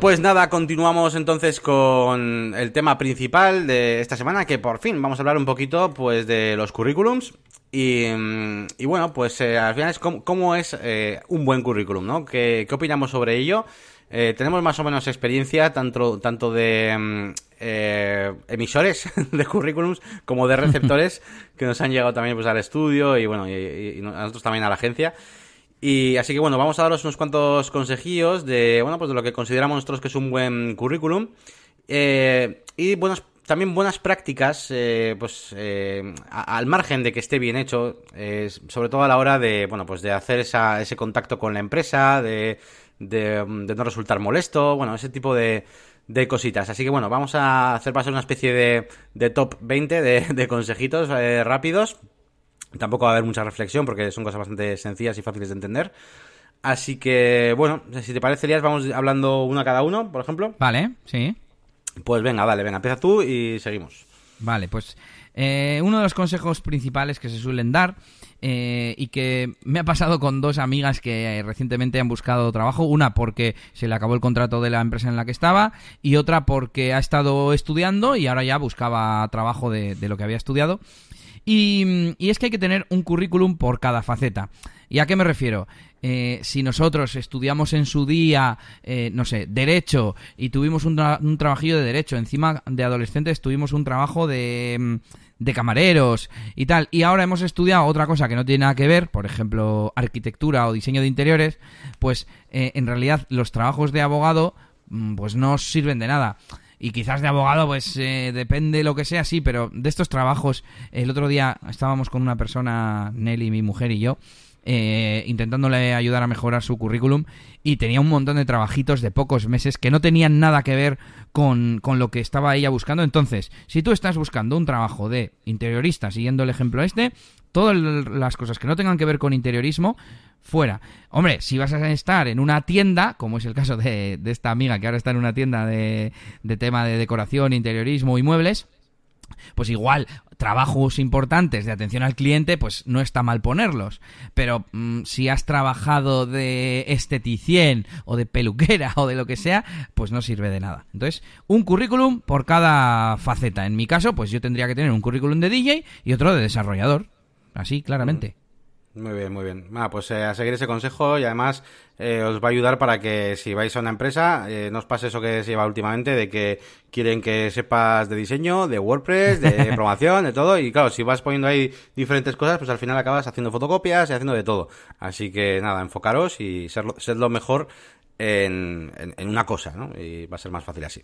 Pues nada, continuamos entonces con el tema principal de esta semana, que por fin vamos a hablar un poquito pues de los currículums. Y, mm, bueno, pues eh, al final es cómo, es eh, un buen currículum, ¿no? ¿Qué, opinamos sobre ello? Eh, tenemos más o menos experiencia tanto, tanto de mm, emisores de currículums como de receptores que nos han llegado también pues al estudio y bueno, y, a nosotros también a la agencia. Y así que bueno, vamos a daros unos cuantos consejillos de, bueno, pues de lo que consideramos nosotros que es un buen currículum. Eh, y buenas, también buenas prácticas, eh, pues eh, al margen de que esté bien hecho, sobre todo a la hora de, bueno, pues de hacer esa, ese contacto con la empresa, de, de, no resultar molesto, bueno, ese tipo de, de cositas. Así que bueno, vamos a hacer pasar una especie de, de top 20 de, de consejitos rápidos Tampoco va a haber mucha reflexión porque son cosas bastante sencillas y fáciles de entender. Así que, bueno, si te parece, Elías, vamos hablando uno a cada uno, por ejemplo. Vale, sí. Pues venga, dale, venga, empieza tú y seguimos. Vale, pues eh, uno de los consejos principales que se suelen dar eh, y que me ha pasado con dos amigas que recientemente han buscado trabajo, una porque se le acabó el contrato de la empresa en la que estaba y otra porque ha estado estudiando y ahora ya buscaba trabajo de, de lo que había estudiado. Y, es que hay que tener un currículum por cada faceta. ¿Y a qué me refiero? Eh, si nosotros estudiamos en su día, eh, no sé, derecho y tuvimos un, un, trabajillo de derecho, encima de adolescentes tuvimos un trabajo de, mm, de camareros y tal, y ahora hemos estudiado otra cosa que no tiene nada que ver, por ejemplo, arquitectura o diseño de interiores, pues eh, en realidad los trabajos de abogado mm, pues no sirven de nada y quizás de abogado, pues eh, depende lo que sea, sí, pero de estos trabajos, el otro día estábamos con una persona, Nelly, mi mujer y yo, eh, intentándole ayudar a mejorar su currículum y tenía un montón de trabajitos de pocos meses que no tenían nada que ver con, con, lo que estaba ella buscando. Entonces, si tú estás buscando un trabajo de interiorista, siguiendo el ejemplo este, todas las cosas que no tengan que ver con interiorismo, fuera. Hombre, si vas a estar en una tienda, como es el caso de, esta amiga que ahora está en una tienda de, de tema de decoración, interiorismo y muebles, pues igual trabajos importantes de atención al cliente, pues no está mal ponerlos. Pero mm, si has trabajado de esteticien o de peluquera o de lo que sea, pues no sirve de nada. Entonces, un currículum por cada faceta. En mi caso, pues yo tendría que tener un currículum de DJ y otro de desarrollador. Así, claramente. Muy bien, muy bien. Bueno, pues eh, a seguir ese consejo y además eh, os va a ayudar para que si vais a una empresa eh, no os pase eso que se lleva últimamente de que quieren que sepas de diseño, de WordPress, de programación, de todo y claro, si vas poniendo ahí diferentes cosas pues al final acabas haciendo fotocopias y haciendo de todo. Así que nada, enfocaros y ser, lo mejor en, en, una cosa, ¿no? Y va a ser más fácil así.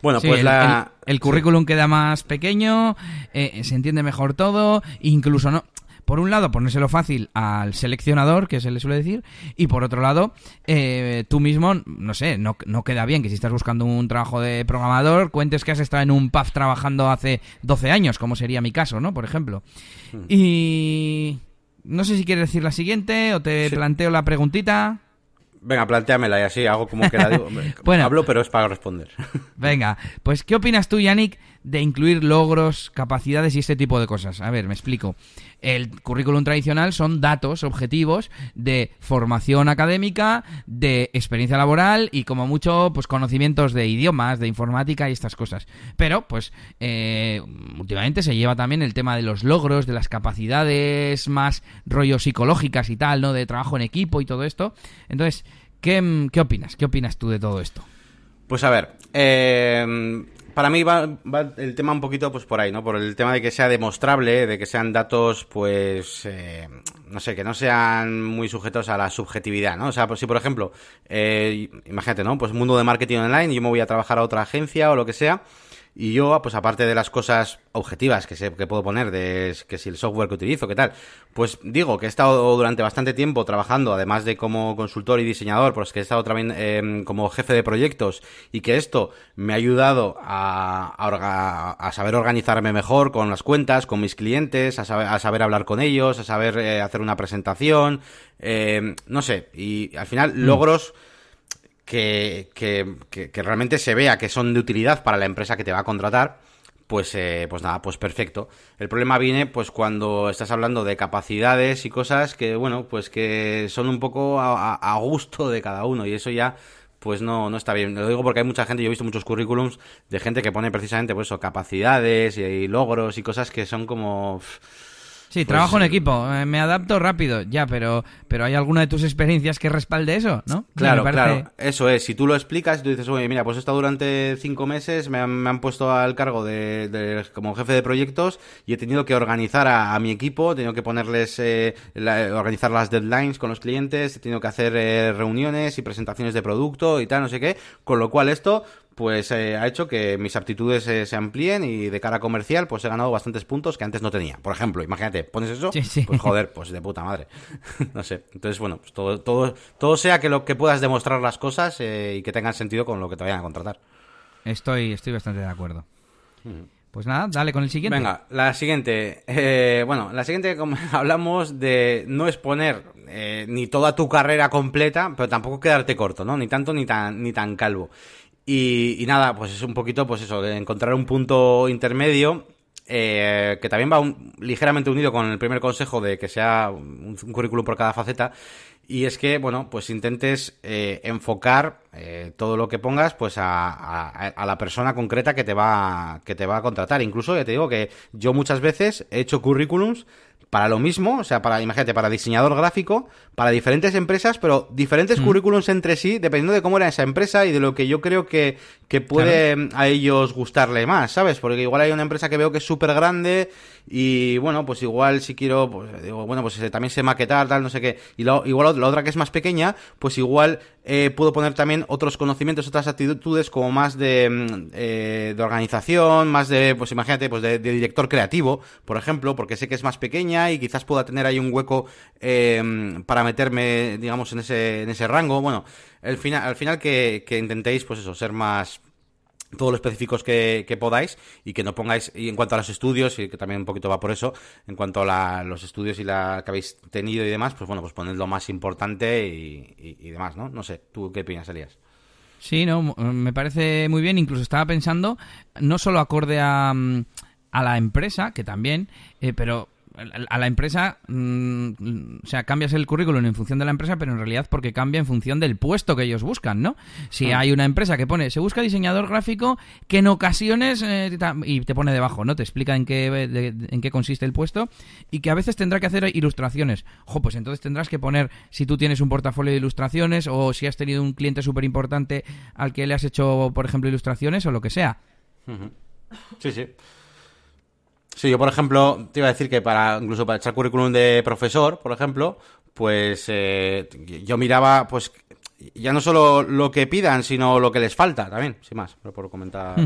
Bueno, pues la... El, currículum queda más pequeño, se entiende mejor todo, incluso no por un lado, ponérselo fácil al seleccionador, que se le suele decir, y por otro lado, eh, tú mismo, no sé, no, no, queda bien que si estás buscando un trabajo de programador, cuentes que has estado en un PAF trabajando hace 12 años, como sería mi caso, ¿no? Por ejemplo. Hmm. Y... No sé si quieres decir la siguiente o te planteo la preguntita. Venga, planteamela y así hago como que la digo. bueno, hablo, pero es para responder. Venga, pues ¿qué opinas tú, Yannick, de incluir logros, capacidades y este tipo de cosas? A ver, me explico. El currículum tradicional son datos objetivos de formación académica, de experiencia laboral y como mucho, pues conocimientos de idiomas, de informática y estas cosas. Pero, pues, eh, últimamente se lleva también el tema de los logros, de las capacidades más rollo psicológicas y tal, ¿no? De trabajo en equipo y todo esto. Entonces, ¿qué, qué opinas? ¿Qué opinas tú de todo esto? Pues a ver, eh, para mí va, el tema un poquito pues por ahí, ¿no? Por el tema de que sea demostrable, de que sean datos, pues, eh, no sé, que no sean muy sujetos a la subjetividad, ¿no? O sea, pues si por ejemplo, eh, imagínate, ¿no? Pues mundo de marketing online, yo me voy a trabajar a otra agencia o lo que sea, y yo, pues aparte de las cosas objetivas que, sé, que puedo poner, de que si el software que utilizo, qué tal, pues digo que he estado durante bastante tiempo trabajando, además de como consultor y diseñador, pues que he estado también em, como jefe de proyectos y que esto me ha ayudado a, a, saber organizarme mejor con las cuentas, con mis clientes, a saber, a saber hablar con ellos, a saber eh, hacer una presentación, eh, no sé, y al final mm. Logros que, que, realmente se vea que son de utilidad para la empresa que te va a contratar, pues, eh, pues nada, pues perfecto. El problema viene pues cuando estás hablando de capacidades y cosas que, bueno, pues que son un poco a, gusto de cada uno y eso ya pues no, no está bien. Lo digo porque hay mucha gente, yo he visto muchos currículums de gente que pone precisamente pues eso, capacidades y, logros y cosas que son como... Sí, trabajo en equipo, eh, me adapto rápido, ya, pero, pero ¿hay alguna de tus experiencias que respalde eso, no? Claro, claro, eso es. Si tú lo explicas y tú dices, oye, mira, pues he estado durante cinco meses, me han, puesto al cargo de, como jefe de proyectos y he tenido que organizar a, mi equipo, he tenido que ponerles, eh, organizar las deadlines con los clientes, he tenido que hacer eh, reuniones y presentaciones de producto y tal, no sé qué, con lo cual esto, pues eh, ha hecho que mis aptitudes eh, se amplíen y de cara comercial pues he ganado bastantes puntos que antes no tenía. Por ejemplo, imagínate, pones eso, pues joder, pues de puta madre. no sé. Entonces, bueno, pues todo, todo, todo sea que lo que puedas demostrar las cosas eh, y que tengan sentido con lo que te vayan a contratar. Estoy, estoy bastante de acuerdo. Pues nada, dale con el siguiente. Venga, la siguiente. bueno, la siguiente como hablamos de no exponer ni toda tu carrera completa, pero tampoco quedarte corto, ¿no? Ni tanto ni tan, ni tan calvo. Y, nada, pues es un poquito, pues eso, de encontrar un punto intermedio eh, que también va ligeramente unido con el primer consejo de que sea un, currículum por cada faceta. Y es que, bueno, pues intentes eh, enfocar eh, todo lo que pongas, pues a, a, la persona concreta que te va que te va a contratar. Incluso, ya te digo que yo muchas veces he hecho currículums para lo mismo, o sea, para, imagínate, para diseñador gráfico, para diferentes empresas, pero diferentes mm. currículums entre sí, dependiendo de cómo era esa empresa y de lo que yo creo que, que puede a ellos gustarle más, ¿sabes? Porque igual hay una empresa que veo que es súper grande y bueno, pues igual si quiero, pues digo, bueno, pues eh, también sé maquetar, tal, no sé qué. Y lo, igual la otra que es más pequeña, pues igual eh, puedo poner también otros conocimientos, otras actitudes como más de, mm, eh, de organización, más de, pues imagínate, pues de, director creativo, por ejemplo, porque sé que es más pequeña y quizás pueda tener ahí un hueco eh, para meterme, digamos, en ese, en ese rango. Bueno, al final, al final que, que intentéis, pues eso, ser más todo lo específicos que, podáis y que no pongáis, y en cuanto a los estudios, y que también un poquito va por eso, en cuanto a los estudios y la que habéis tenido y demás, pues bueno, pues poned lo más importante y, demás, ¿no? No sé, ¿tú qué opinas, Elías? Sí, no, me parece muy bien, incluso estaba pensando, no solo acorde a, mm, a la empresa, que también, eh, pero a la empresa, mm, o sea, cambias el currículum en función de la empresa, pero en realidad porque cambia en función del puesto que ellos buscan, ¿no? Si hay una empresa que pone, se busca diseñador gráfico, que en ocasiones, eh, y te pone debajo, ¿no? Te explica en qué, en qué consiste el puesto, y que a veces tendrá que hacer ilustraciones. Ojo, pues entonces tendrás que poner, si tú tienes un portafolio de ilustraciones, o si has tenido un cliente súper importante al que le has hecho, por ejemplo, ilustraciones, o lo que sea. Sí, sí. Sí, yo por ejemplo te iba a decir que para incluso para echar currículum de profesor, por ejemplo, pues eh, yo miraba pues ya no solo lo que pidan, sino lo que les falta también, sin más, pero por comentar.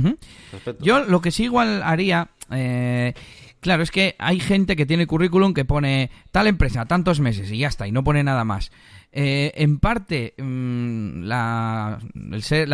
Yo lo que sí igual haría, eh, claro, es que hay gente que tiene currículum que pone tal empresa, tantos meses y ya está, y no pone nada más. Eh, en parte, mm, la,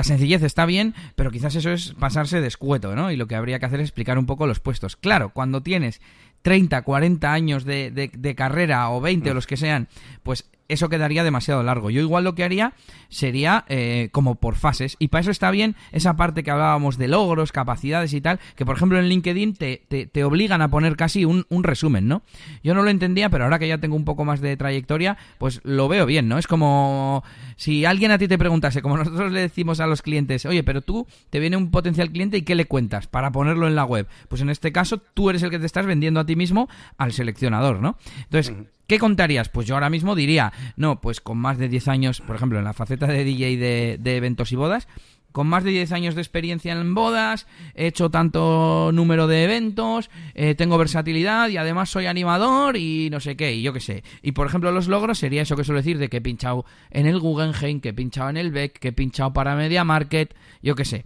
sencillez está bien, pero quizás eso es pasarse de escueto, ¿no? Y lo que habría que hacer es explicar un poco los puestos. Claro, cuando tienes 30, 40 años de, de, carrera o 20 o los que sean, pues eso quedaría demasiado largo. Yo igual lo que haría sería eh, como por fases. Y para eso está bien esa parte que hablábamos de logros, capacidades y tal, que por ejemplo en LinkedIn te, te, obligan a poner casi un, un, resumen, ¿no? Yo no lo entendía, pero ahora que ya tengo un poco más de trayectoria, pues lo veo bien, ¿no? Es como si alguien a ti te preguntase, como nosotros le decimos a los clientes, oye, pero tú te viene un potencial cliente y ¿qué le cuentas para ponerlo en la web? Pues en este caso tú eres el que te estás vendiendo a ti mismo al seleccionador, ¿no? Entonces, ¿Qué contarías? Pues yo ahora mismo diría, no, pues con más de 10 años, por ejemplo, en la faceta de DJ de, de eventos y bodas, con más de 10 años de experiencia en bodas, he hecho tanto número de eventos, eh, tengo versatilidad y además soy animador y no sé qué, y yo qué sé. Y por ejemplo, los logros sería eso que suelo decir de que he pinchado en el Guggenheim, que he pinchado en el Beck, que he pinchado para Media Market, yo qué sé.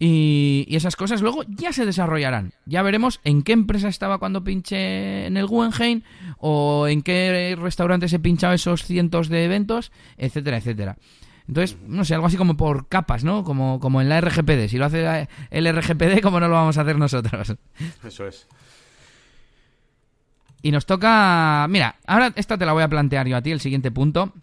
Y, esas cosas luego ya se desarrollarán. Ya veremos en qué empresa estaba cuando pinché en el Guggenheim o en qué restaurante se pinchado esos cientos de eventos, etcétera, etcétera. Entonces, no sé, algo así como por capas, ¿no? Como, como en la RGPD. Si lo hace el RGPD, ¿cómo no lo vamos a hacer nosotros? Eso es. Y nos toca... Mira, ahora esta te la voy a plantear yo a ti, el siguiente punto.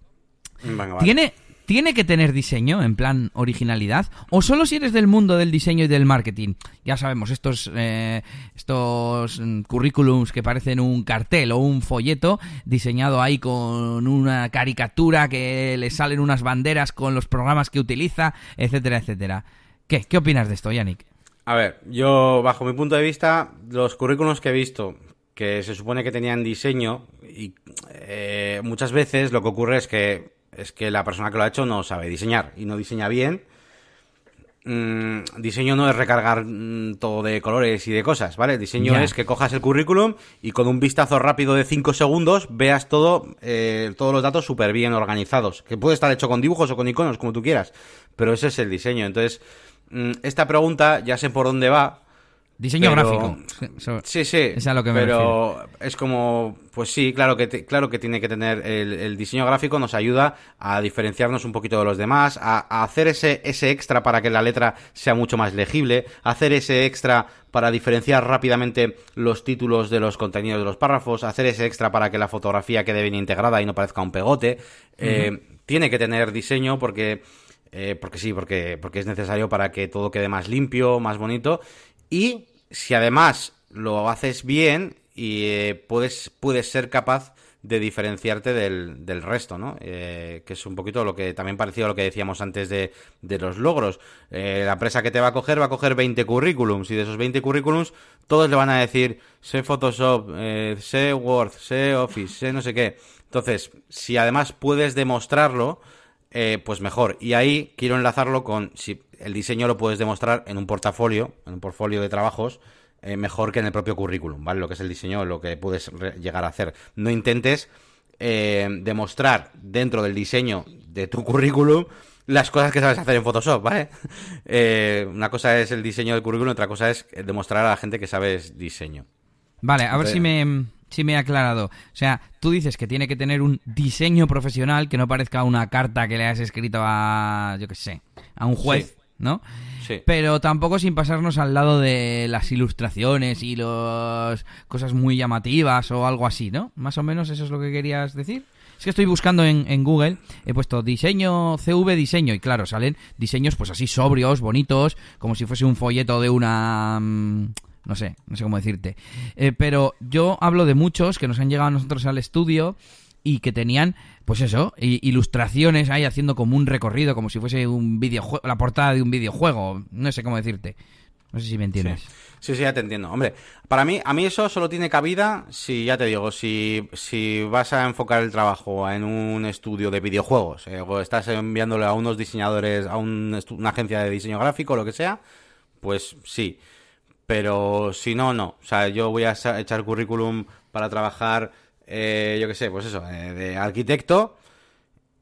¿Tiene, ¿Tiene que tener diseño, en plan originalidad? ¿O solo si eres del mundo del diseño y del marketing? Ya sabemos, estos, eh, estos mm, currículums que parecen un cartel o un folleto diseñado ahí con una caricatura que le salen unas banderas con los programas que utiliza, etcétera, etcétera. ¿Qué? ¿Qué opinas de esto, Yannick? A ver, yo, bajo mi punto de vista, los currículums que he visto que se supone que tenían diseño y eh, muchas veces lo que ocurre es que es que la persona que lo ha hecho no sabe diseñar y no diseña bien. Mm, diseño no es recargar mm, todo de colores y de cosas, ¿vale? Diseño es que cojas el currículum y con un vistazo rápido de 5 segundos veas todo, eh, todos los datos súper bien organizados. Que puede estar hecho con dibujos o con iconos, como tú quieras, pero ese es el diseño. Entonces, mm, esta pregunta ya sé por dónde va, Diseño gráfico. sí, sí. Es a lo que me pero es como, pues sí, claro que, claro que tiene que tener el, diseño gráfico, nos ayuda a diferenciarnos un poquito de los demás, a, hacer ese, ese extra para que la letra sea mucho más legible, hacer ese extra para diferenciar rápidamente los títulos de los contenidos de los párrafos, hacer ese extra para que la fotografía quede bien integrada y no parezca un pegote. Eh, tiene que tener diseño porque... Eh, porque sí, porque, porque es necesario para que todo quede más limpio, más bonito y si además lo haces bien y eh, puedes, puedes ser capaz de diferenciarte del, del resto, ¿no? Eh, que es un poquito lo que también parecía a lo que decíamos antes de, de los logros. Eh, la empresa que te va a coger va a coger 20 currículums y de esos 20 currículums todos le van a decir sé Photoshop, sé Word, sé Office, sé no sé qué. Entonces, si además puedes demostrarlo, pues mejor. Y ahí quiero enlazarlo con si el diseño lo puedes demostrar en un portafolio, en un portfolio de trabajos, eh, mejor que en el propio currículum, ¿vale? Lo que es el diseño, lo que puedes llegar a hacer. No intentes eh, demostrar dentro del diseño de tu currículum las cosas que sabes hacer en Photoshop, ¿vale? Eh, una cosa es el diseño del currículum, otra cosa es demostrar a la gente que sabes diseño. Vale, a ver si me, si me he aclarado. O sea, tú dices que tiene que tener un diseño profesional que no parezca una carta que le has escrito a, yo qué sé, a un juez. ¿No? Sí. Pero tampoco sin pasarnos al lado de las ilustraciones y las cosas muy llamativas o algo así, ¿no? Más o menos eso es lo que querías decir. Es que estoy buscando en, en, Google, he puesto diseño, CV diseño, y claro, salen diseños pues así sobrios, bonitos, como si fuese un folleto de una... Mm, no sé, no sé cómo decirte. Eh, pero yo hablo de muchos que nos han llegado a nosotros al estudio y que tenían, pues eso, ilustraciones ahí haciendo como un recorrido, como si fuese un videojuego, la portada de un videojuego, no sé cómo decirte. No sé si me entiendes. Sí. sí, ya te entiendo. Hombre, para mí, a mí eso solo tiene cabida si, ya te digo, si, si vas a enfocar el trabajo en un estudio de videojuegos, eh, o estás enviándole a unos diseñadores, a una agencia de diseño gráfico, lo que sea, pues sí. Pero si no, no. O sea, yo voy a echar currículum para trabajar eh, yo qué sé, pues eso, eh, de arquitecto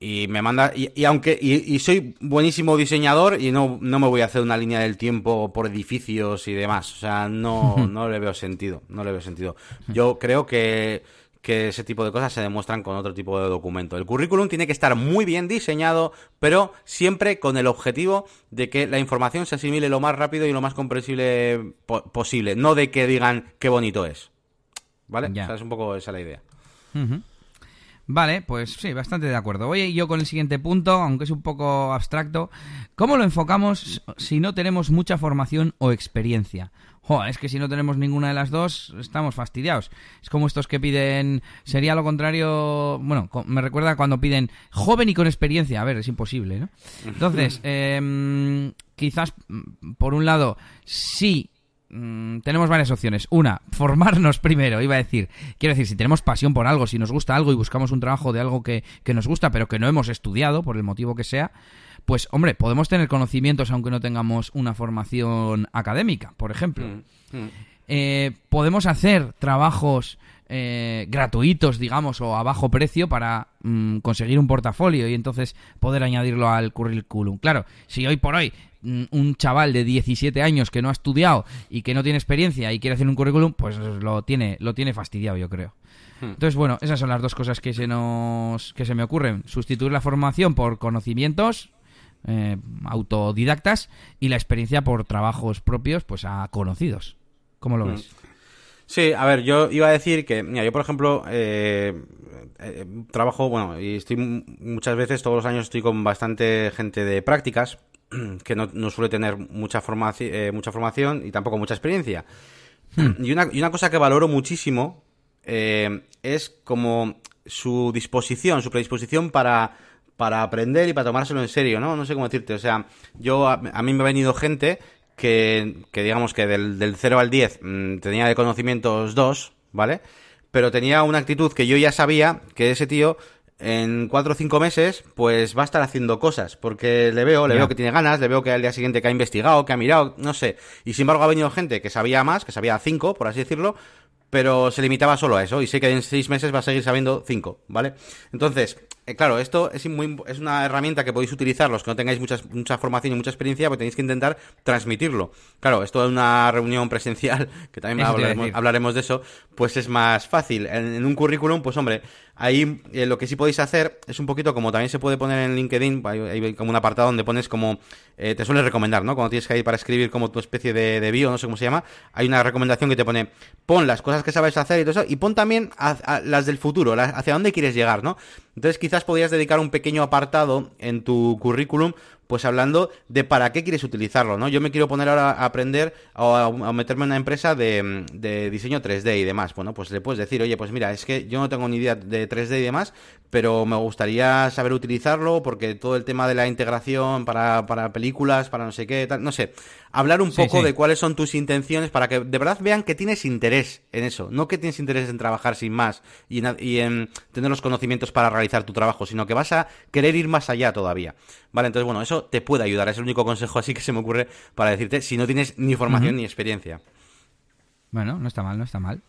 y me manda y, aunque y, soy buenísimo diseñador y no, no me voy a hacer una línea del tiempo por edificios y demás o sea no no le veo sentido no le veo sentido yo creo que que ese tipo de cosas se demuestran con otro tipo de documento. El currículum tiene que estar muy bien diseñado, pero siempre con el objetivo de que la información se asimile lo más rápido y lo más comprensible posible, no de que digan qué bonito es. ¿Vale? O sea, es un poco esa la idea. Vale, pues sí, bastante de acuerdo. Voy yo con el siguiente punto, aunque es un poco abstracto. ¿Cómo lo enfocamos si no tenemos mucha formación o experiencia? Es que si no tenemos ninguna de las dos, estamos fastidiados. Es como estos que piden, sería lo contrario, bueno, me recuerda cuando piden joven y con experiencia. A ver, es imposible, ¿no? Entonces, eh, quizás, mm, por un lado, sí Mm, tenemos varias opciones. Una, formarnos primero, iba a decir. Quiero decir, si tenemos pasión por algo, si nos gusta algo y buscamos un trabajo de algo que, nos gusta, pero que no hemos estudiado, por el motivo que sea, pues hombre, podemos tener conocimientos aunque no tengamos una formación académica, por ejemplo. Mm, mm. Eh, podemos hacer trabajos eh, gratuitos, digamos, o a bajo precio para conseguir un portafolio y entonces poder añadirlo al currículum. Claro, si hoy por hoy un chaval de 17 años que no ha estudiado y que no tiene experiencia y quiere hacer un currículum, pues lo tiene, lo tiene fastidiado, yo creo. Hmm. Entonces, bueno, esas son las dos cosas que se nos que se me ocurren. Sustituir la formación por conocimientos eh, autodidactas y la experiencia por trabajos propios, pues a conocidos. ¿Cómo lo hmm. ves? Sí, a ver, yo iba a decir que, mira, yo por ejemplo, eh, eh, trabajo, bueno, y estoy muchas veces, todos los años estoy con bastante gente de prácticas, que no, suele tener mucha, formación, eh, mucha formación y tampoco mucha experiencia. Hmm. Y, una, y, una, cosa que valoro muchísimo es como su disposición, su predisposición para, para aprender y para tomárselo en serio, ¿no? No sé cómo decirte. O sea, yo a, mí me ha venido gente que, que digamos que del, del 0 al 10 mm, tenía de conocimientos 2, ¿vale? Pero tenía una actitud que yo ya sabía que ese tío en cuatro o cinco meses, pues va a estar haciendo cosas, porque le veo, le veo que tiene ganas, le veo que al día siguiente que ha investigado, que ha mirado, no sé. Y sin embargo ha venido gente que sabía más, que sabía cinco, por así decirlo, pero se limitaba solo a eso, y sé que en seis meses va a seguir sabiendo cinco, ¿vale? Entonces, eh, claro, esto es, muy, es una herramienta que podéis utilizar los que no tengáis mucha, mucha formación y mucha experiencia, pero tenéis que intentar transmitirlo. Claro, esto es una reunión presencial, que también hablaremos, de eso, pues es más fácil. En, un currículum, pues hombre, ahí eh, lo que sí podéis hacer es un poquito como también se puede poner en LinkedIn, hay, como un apartado donde pones como, eh, te suele recomendar, ¿no? Cuando tienes que ir para escribir como tu especie de, de, bio, no sé cómo se llama, hay una recomendación que te pone, pon las cosas que sabes hacer y todo eso, y pon también las del futuro, hacia dónde quieres llegar, ¿no? Entonces quizás podrías dedicar un pequeño apartado en tu currículum pues hablando de para qué quieres utilizarlo, ¿no? Yo me quiero poner ahora a aprender o a, meterme en una empresa de, de, diseño 3D y demás. Bueno, pues le puedes decir, oye, pues mira, es que yo no tengo ni idea de 3D y demás, pero me gustaría saber utilizarlo porque todo el tema de la integración para, para películas, para no sé qué, tal, no sé. Hablar un poco de cuáles son tus intenciones para que de verdad vean que tienes interés en eso, no que tienes interés en trabajar sin más y en, y en tener los conocimientos para realizar tu trabajo, sino que vas a querer ir más allá todavía. Vale, entonces bueno, eso te puede ayudar. Es el único consejo así que se me ocurre para decirte si no tienes ni formación ni experiencia. Bueno, no está mal, no está mal.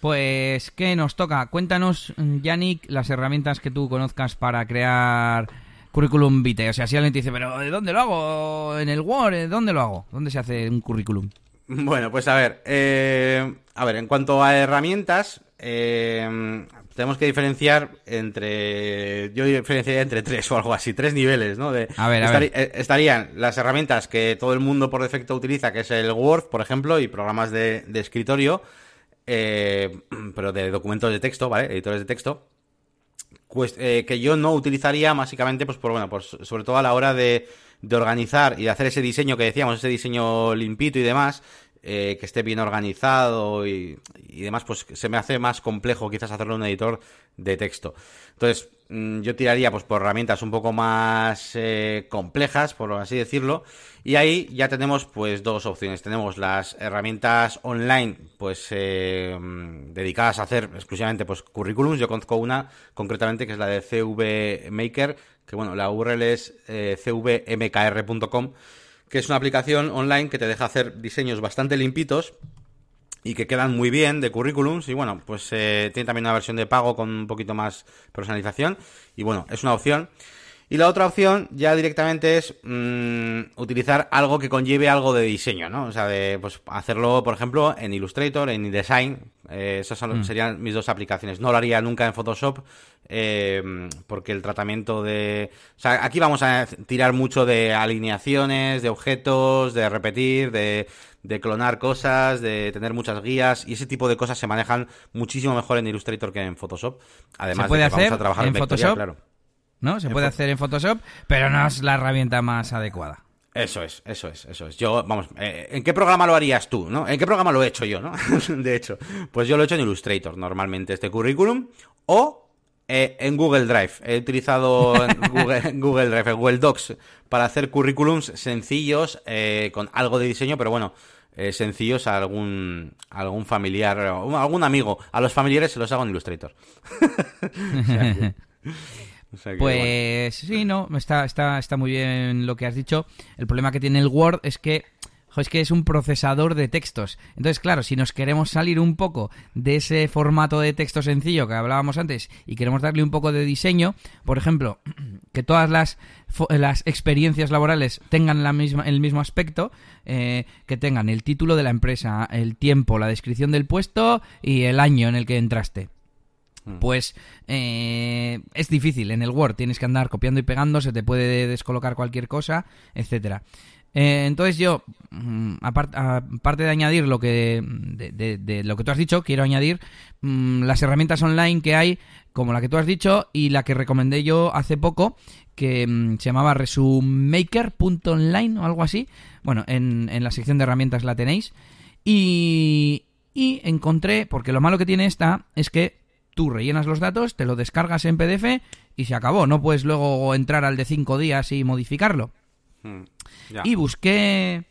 Pues, ¿qué nos toca? Cuéntanos, Yannick, las herramientas que tú conozcas para crear currículum vitae. O sea, si alguien te dice, pero ¿de dónde lo hago? ¿En el Word? ¿Dónde lo hago? ¿Dónde se hace un currículum? Bueno, pues a ver, eh, a ver, en cuanto a herramientas, eh, tenemos que diferenciar entre. Yo diferenciaría entre tres o algo así, tres niveles, ¿no? De, a ver, a ver. Eh, estarían las herramientas que todo el mundo por defecto utiliza, que es el Word, por ejemplo, y programas de, escritorio, eh, pero de documentos de texto, ¿vale? Editores de texto. Pues, eh, que yo no utilizaría básicamente, pues por bueno, pues sobre todo a la hora de, de organizar y de hacer ese diseño que decíamos, ese diseño limpito y demás, eh, que esté bien organizado y, demás, pues se me hace más complejo quizás hacerlo en un editor de texto. Entonces, mm, yo tiraría pues por herramientas un poco más eh, complejas, por así decirlo, y ahí ya tenemos pues dos opciones. Tenemos las herramientas online, pues eh, mm, dedicadas a hacer exclusivamente pues currículums. Yo conozco una concretamente que es la de CV Maker, que bueno, la URL es cvmkr.com que es una aplicación online que te deja hacer diseños bastante limpitos y que quedan muy bien de currículums y bueno, pues eh, tiene también una versión de pago con un poquito más personalización y bueno, es una opción. Y la otra opción ya directamente es mm, utilizar algo que conlleve algo de diseño, ¿no? O sea, de pues, hacerlo, por ejemplo, en Illustrator, en InDesign. Eh, esas son, mm. serían mis dos aplicaciones. No lo haría nunca en Photoshop eh, porque el tratamiento de... O sea, aquí vamos a tirar mucho de alineaciones, de objetos, de repetir, de, de clonar cosas, de tener muchas guías y ese tipo de cosas se manejan muchísimo mejor en Illustrator que en Photoshop. Además puede de hacer vamos a trabajar en, Photoshop, claro. ¿No? Se puede hacer en Photoshop, pero no es la herramienta más adecuada. Eso es, eso es, eso es. Yo, vamos, eh, ¿en qué programa lo harías tú, no? ¿En qué programa lo he hecho yo, no? de hecho, pues yo lo he hecho en Illustrator, normalmente, este currículum, o eh, en Google Drive. He utilizado Google, Google, Drive, Google Docs, para hacer currículums sencillos, eh, con algo de diseño, pero bueno, sencillos a algún, algún familiar, o algún amigo. A los familiares se los hago en Illustrator. pues sí, no, está, está, está muy bien lo que has dicho. El problema que tiene el Word es que es que es un procesador de textos. Entonces, claro, si nos queremos salir un poco de ese formato de texto sencillo que hablábamos antes y queremos darle un poco de diseño, por ejemplo, que todas las, las experiencias laborales tengan la misma, el mismo aspecto, eh, que tengan el título de la empresa, el tiempo, la descripción del puesto y el año en el que entraste. Mm. pues eh, es difícil. En el Word tienes que andar copiando y pegando, se te puede descolocar cualquier cosa, etcétera. Eh, entonces yo, mm, aparte de añadir lo que de, lo que tú has dicho, quiero añadir mm, las herramientas online que hay, como la que tú has dicho y la que recomendé yo hace poco, que se llamaba resumaker.online o algo así. Bueno, en, en la sección de herramientas la tenéis. Y, y encontré, porque lo malo que tiene esta es que tú rellenas los datos, te lo descargas en PDF y se acabó. No puedes luego entrar al de cinco días y modificarlo. Hmm, y busqué...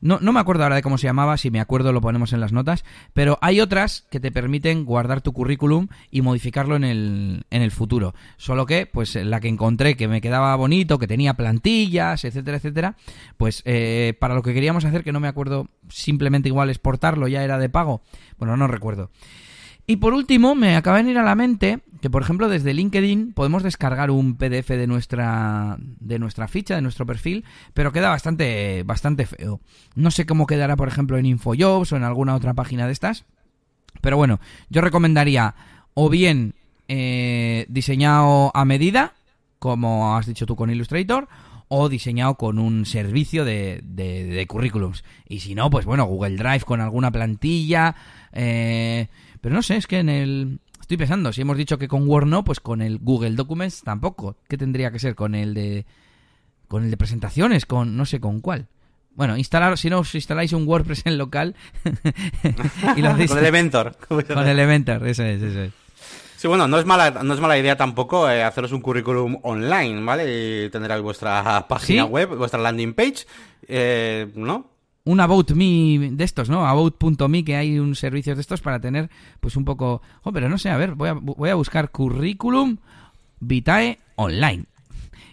No, no me acuerdo ahora de cómo se llamaba, si me acuerdo lo ponemos en las notas, pero hay otras que te permiten guardar tu currículum y modificarlo en el, en el futuro. Solo que, pues la que encontré que me quedaba bonito, que tenía plantillas, etcétera, etcétera, pues eh, para lo que queríamos hacer, que no me acuerdo, simplemente igual exportarlo ya era de pago, bueno, no recuerdo. Y por último, me acaba de venir a la mente que, por ejemplo, desde LinkedIn podemos descargar un PDF de nuestra, de nuestra ficha, de nuestro perfil, pero queda bastante, bastante feo. No sé cómo quedará, por ejemplo, en InfoJobs o en alguna otra página de estas. Pero bueno, yo recomendaría o bien eh, diseñado a medida, como has dicho tú con Illustrator, o diseñado con un servicio de, de, de currículums. Y si no, pues bueno, Google Drive con alguna plantilla. Eh, pero no sé, es que en el... Estoy pensando, si hemos dicho que con Word no, pues con el Google Documents tampoco. ¿Qué tendría que ser? Con el de... Con el de presentaciones, con... no sé con cuál. Bueno, instalar, si no os instaláis un WordPress en local y lo hacéis... con Elementor. con Elementor, eso es, eso es. Sí, bueno, no es mala, no es mala idea tampoco eh, haceros un currículum online, ¿vale? Y tener ahí vuestra página web, vuestra landing page, eh, ¿no? Un About Me de estos, ¿no? About.me, que hay un servicio de estos para tener, pues un poco... Oh, pero no sé, a ver, voy a, voy a buscar currículum vitae online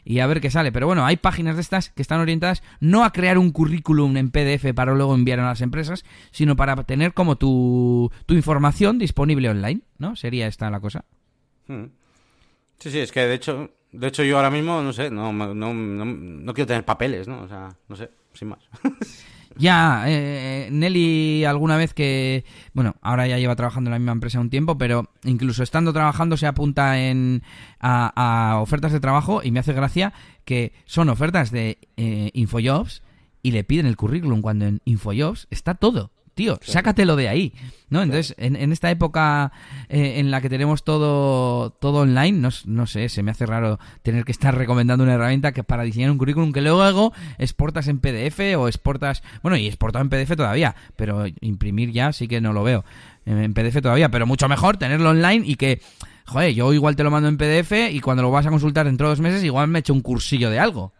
y a ver qué sale. Pero bueno, hay páginas de estas que están orientadas no a crear un currículum en PDF para luego enviar a las empresas, sino para tener como tu, tu información disponible online, ¿no? Sería esta la cosa. Hmm. Sí, sí, es que de hecho, de hecho yo ahora mismo, no sé, no, no, no, no quiero tener papeles, ¿no? O sea, no sé, sin más. Ya, eh, Nelly alguna vez que, bueno, ahora ya lleva trabajando en la misma empresa un tiempo, pero incluso estando trabajando se apunta en, a, ofertas de trabajo y me hace gracia que son ofertas de eh, Infojobs y le piden el currículum cuando en Infojobs está todo tío, sácatelo de ahí, ¿no? Entonces, en, en esta época eh, en la que tenemos todo, todo online, no, no, sé, se me hace raro tener que estar recomendando una herramienta que para diseñar un currículum que luego exportas en PDF o exportas, bueno, y exportado en PDF todavía, pero imprimir ya sí que no lo veo en PDF todavía, pero mucho mejor tenerlo online y que joder, yo igual te lo mando en PDF y cuando lo vas a consultar dentro de dos meses igual me echo un cursillo de algo,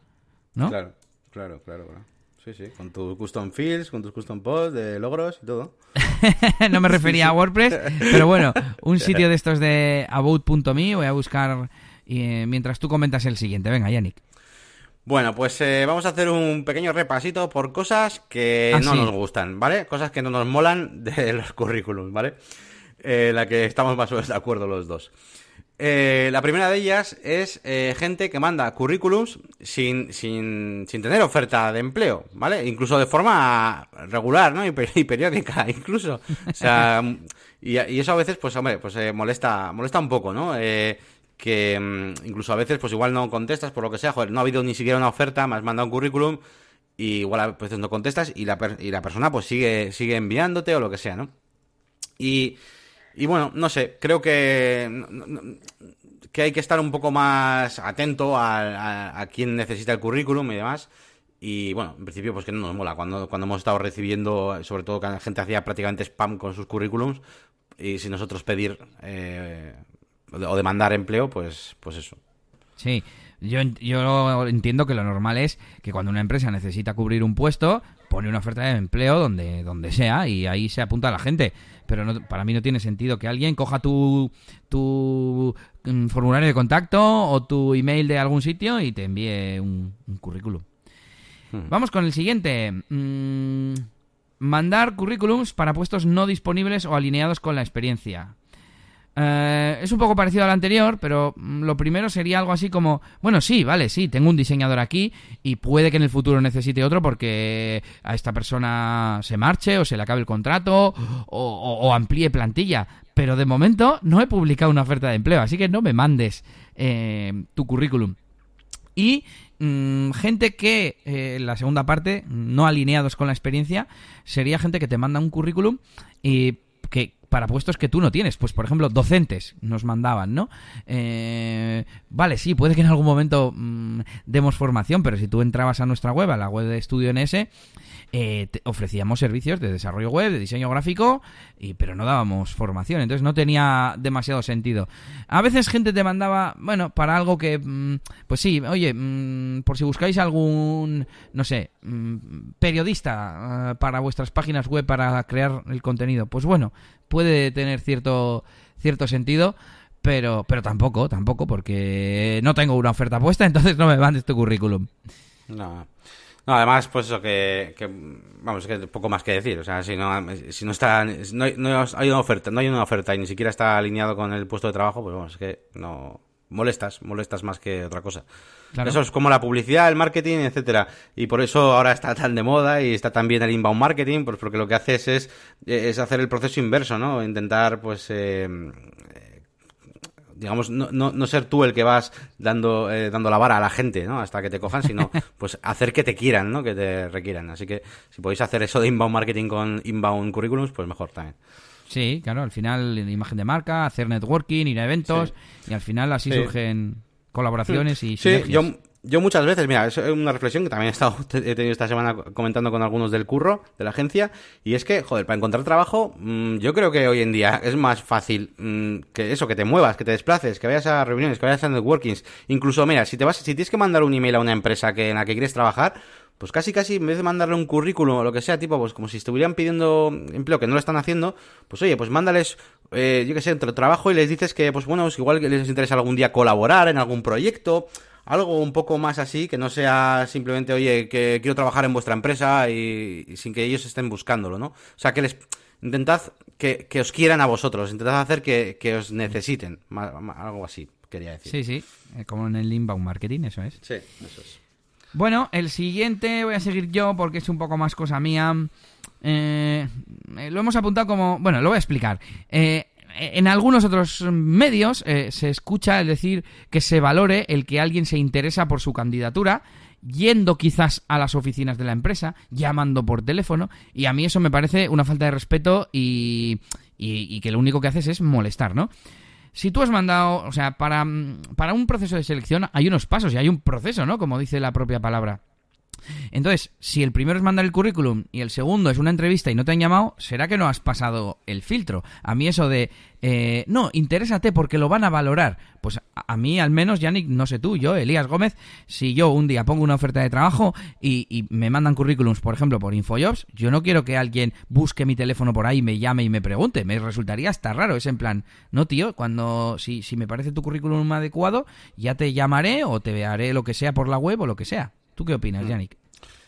¿no? Claro, claro, claro. claro. Sí, sí, con tus custom fields, con tus custom posts de logros y todo. no me refería a WordPress, pero bueno, un sitio de estos de about.me voy a buscar eh, mientras tú comentas el siguiente. Venga, Yannick. Bueno, pues eh, vamos a hacer un pequeño repasito por cosas que ah, no nos gustan, ¿vale? Cosas que no nos molan de los currículums, ¿vale? Eh, la que estamos más o menos de acuerdo los dos. Eh, la primera de ellas es eh, gente que manda currículums sin, sin, sin, tener oferta de empleo, ¿vale? Incluso de forma regular, ¿no? Y, periódica, incluso. O sea, y, eso a veces, pues, hombre, pues eh, molesta, molesta un poco, ¿no? que mm, incluso a veces, pues igual no contestas por lo que sea, joder, no ha habido ni siquiera una oferta, me has mandado un currículum y igual a veces no contestas y la, y la persona pues sigue, sigue enviándote o lo que sea, ¿no? Y y bueno, no sé, creo que, que hay que estar un poco más atento a, a, quien necesita el currículum y demás. Y bueno, en principio, pues que no nos mola. Cuando, cuando hemos estado recibiendo, sobre todo que la gente hacía prácticamente spam con sus currículums, y si nosotros pedir eh, o demandar empleo, pues, pues eso. Sí, yo, yo entiendo que lo normal es que cuando una empresa necesita cubrir un puesto, pone una oferta de empleo donde, donde sea y ahí se apunta a la gente. Pero no, para mí no tiene sentido que alguien coja tu, tu mm, formulario de contacto o tu email de algún sitio y te envíe un, currículum. Hmm. Vamos con el siguiente. Mm, mandar currículums para puestos no disponibles o alineados con la experiencia. Eh, es un poco parecido al anterior, pero mm, lo primero sería algo así como, bueno, sí, vale, sí, tengo un diseñador aquí y puede que en el futuro necesite otro porque a esta persona se marche o se le acabe el contrato o, amplíe plantilla. Pero de momento no he publicado una oferta de empleo, así que no me mandes eh, tu currículum. Y mm, gente que, eh, la segunda parte, no alineados con la experiencia, sería gente que te manda un currículum y que para puestos que tú no tienes. Pues, por ejemplo, docentes nos mandaban, ¿no? Eh, vale, sí, puede que en algún momento mm, demos formación, pero si tú entrabas a nuestra web, a la web de Estudio NS, eh, ofrecíamos servicios de desarrollo web, de diseño gráfico, y, pero no dábamos formación, entonces no tenía demasiado sentido. A veces gente te mandaba, bueno, para algo que, mm, pues sí, oye, mm, por si buscáis algún, no sé, mm, periodista eh, para vuestras páginas web para crear el contenido, pues bueno, puede tener cierto, cierto sentido pero pero tampoco, tampoco, porque no tengo una oferta puesta, entonces no me mandes tu currículum. No. No, además, pues eso que, que vamos, que poco más que decir. O sea, si no, si no está, no, hay una oferta, no hay una oferta y ni siquiera está alineado con el puesto de trabajo, pues bueno, es que no molestas, molestas más que otra cosa. Eso es como la publicidad, el marketing, etcétera. Y por eso ahora está tan de moda y está tan bien el inbound marketing, pues porque lo que haces es, es hacer el proceso inverso, ¿no? Intentar, pues, eh, digamos, no, no, no, ser tú el que vas dando, eh, dando la vara a la gente, ¿no? Hasta que te cojan, sino pues hacer que te quieran, ¿no? Que te requieran. Así que si podéis hacer eso de inbound marketing con inbound currículums, pues mejor también. Sí, claro, al final imagen de marca, hacer networking, ir a eventos y al final así surgen colaboraciones y Sí, yo yo muchas veces, mira, es una reflexión que también he, estado, he tenido esta semana comentando con algunos del curro, de la agencia, y es que, joder, para encontrar trabajo, mm, yo creo que hoy en día es más fácil mm, que eso, que te muevas, que te desplaces, que vayas a reuniones, que vayas a networkings. Incluso, mira, si te vas, si tienes que mandar un email a una empresa que, en la que quieres trabajar, pues casi casi en vez de mandarle un currículum o lo que sea, tipo, pues como si estuvieran pidiendo empleo que no lo están haciendo, pues oye, pues mándales, eh, yo qué sé, otro trabajo y les dices que, pues bueno, pues igual les interesa algún día colaborar en algún proyecto algo un poco más así, que no sea simplemente, oye, que quiero trabajar en vuestra empresa y, sin que ellos estén buscándolo, ¿no? O sea, que les intentad que, os quieran a vosotros, intentad hacer que, os necesiten, algo así, quería decir. Sí, sí, eh, como en el inbound marketing, eso es. Sí, eso es. Bueno, el siguiente voy a seguir yo porque es un poco más cosa mía. Eh, eh, lo hemos apuntado como... Bueno, lo voy a explicar. Eh, en algunos otros medios eh, se escucha decir que se valore el que alguien se interesa por su candidatura, yendo quizás a las oficinas de la empresa, llamando por teléfono, y a mí eso me parece una falta de respeto y, y, que lo único que haces es molestar, ¿no? Si tú has mandado, o sea, para, para un proceso de selección hay unos pasos y hay un proceso, ¿no? Como dice la propia palabra. Entonces, si el primero es mandar el currículum y el segundo es una entrevista y no te han llamado, será que no has pasado el filtro. A mí eso de, eh, no, interésate porque lo van a valorar. Pues a, mí al menos, Yannick, no sé tú, yo, Elías Gómez, si yo un día pongo una oferta de trabajo y, me mandan currículums, por ejemplo, por Infojobs, yo no quiero que alguien busque mi teléfono por ahí, me llame y me pregunte. Me resultaría hasta raro. Es en plan, no, tío, cuando, si, si me parece tu currículum adecuado, ya te llamaré o te haré lo que sea por la web o lo que sea. ¿Tú qué opinas, mm. Yannick?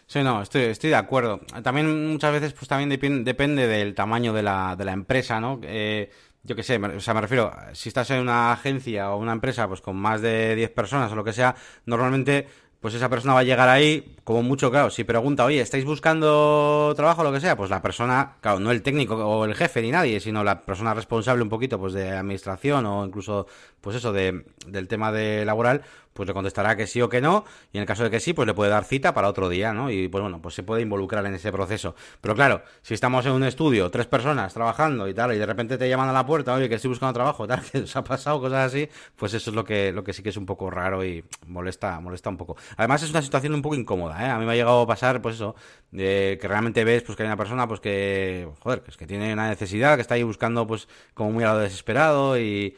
Sí, no, estoy, estoy de acuerdo. También muchas veces pues también depende del tamaño de la, de la empresa, ¿no? Eh, yo qué sé, o sea, me refiero, si estás en una agencia o una empresa pues con más de 10 personas o lo que sea, normalmente pues esa persona va a llegar ahí, como mucho, claro, si pregunta, oye, ¿estáis buscando trabajo o lo que sea? Pues la persona, claro, no el técnico o el jefe ni nadie, sino la persona responsable un poquito pues de administración o incluso, pues eso, de, del tema de laboral, pues le contestará que sí o que no, y en el caso de que sí, pues le puede dar cita para otro día, ¿no? Y pues bueno, pues se puede involucrar en ese proceso. Pero claro, si estamos en un estudio, tres personas trabajando y tal, y de repente te llaman a la puerta, oye, que estoy buscando trabajo, tal, que os ha pasado, cosas así, pues eso es lo que, lo que sí que es un poco raro y molesta, molesta un poco. Además es una situación un poco incómoda, ¿eh? A mí me ha llegado a pasar, pues eso, de que realmente ves pues que hay una persona pues que, joder, que es que tiene una necesidad, que está ahí buscando pues como muy a lo desesperado y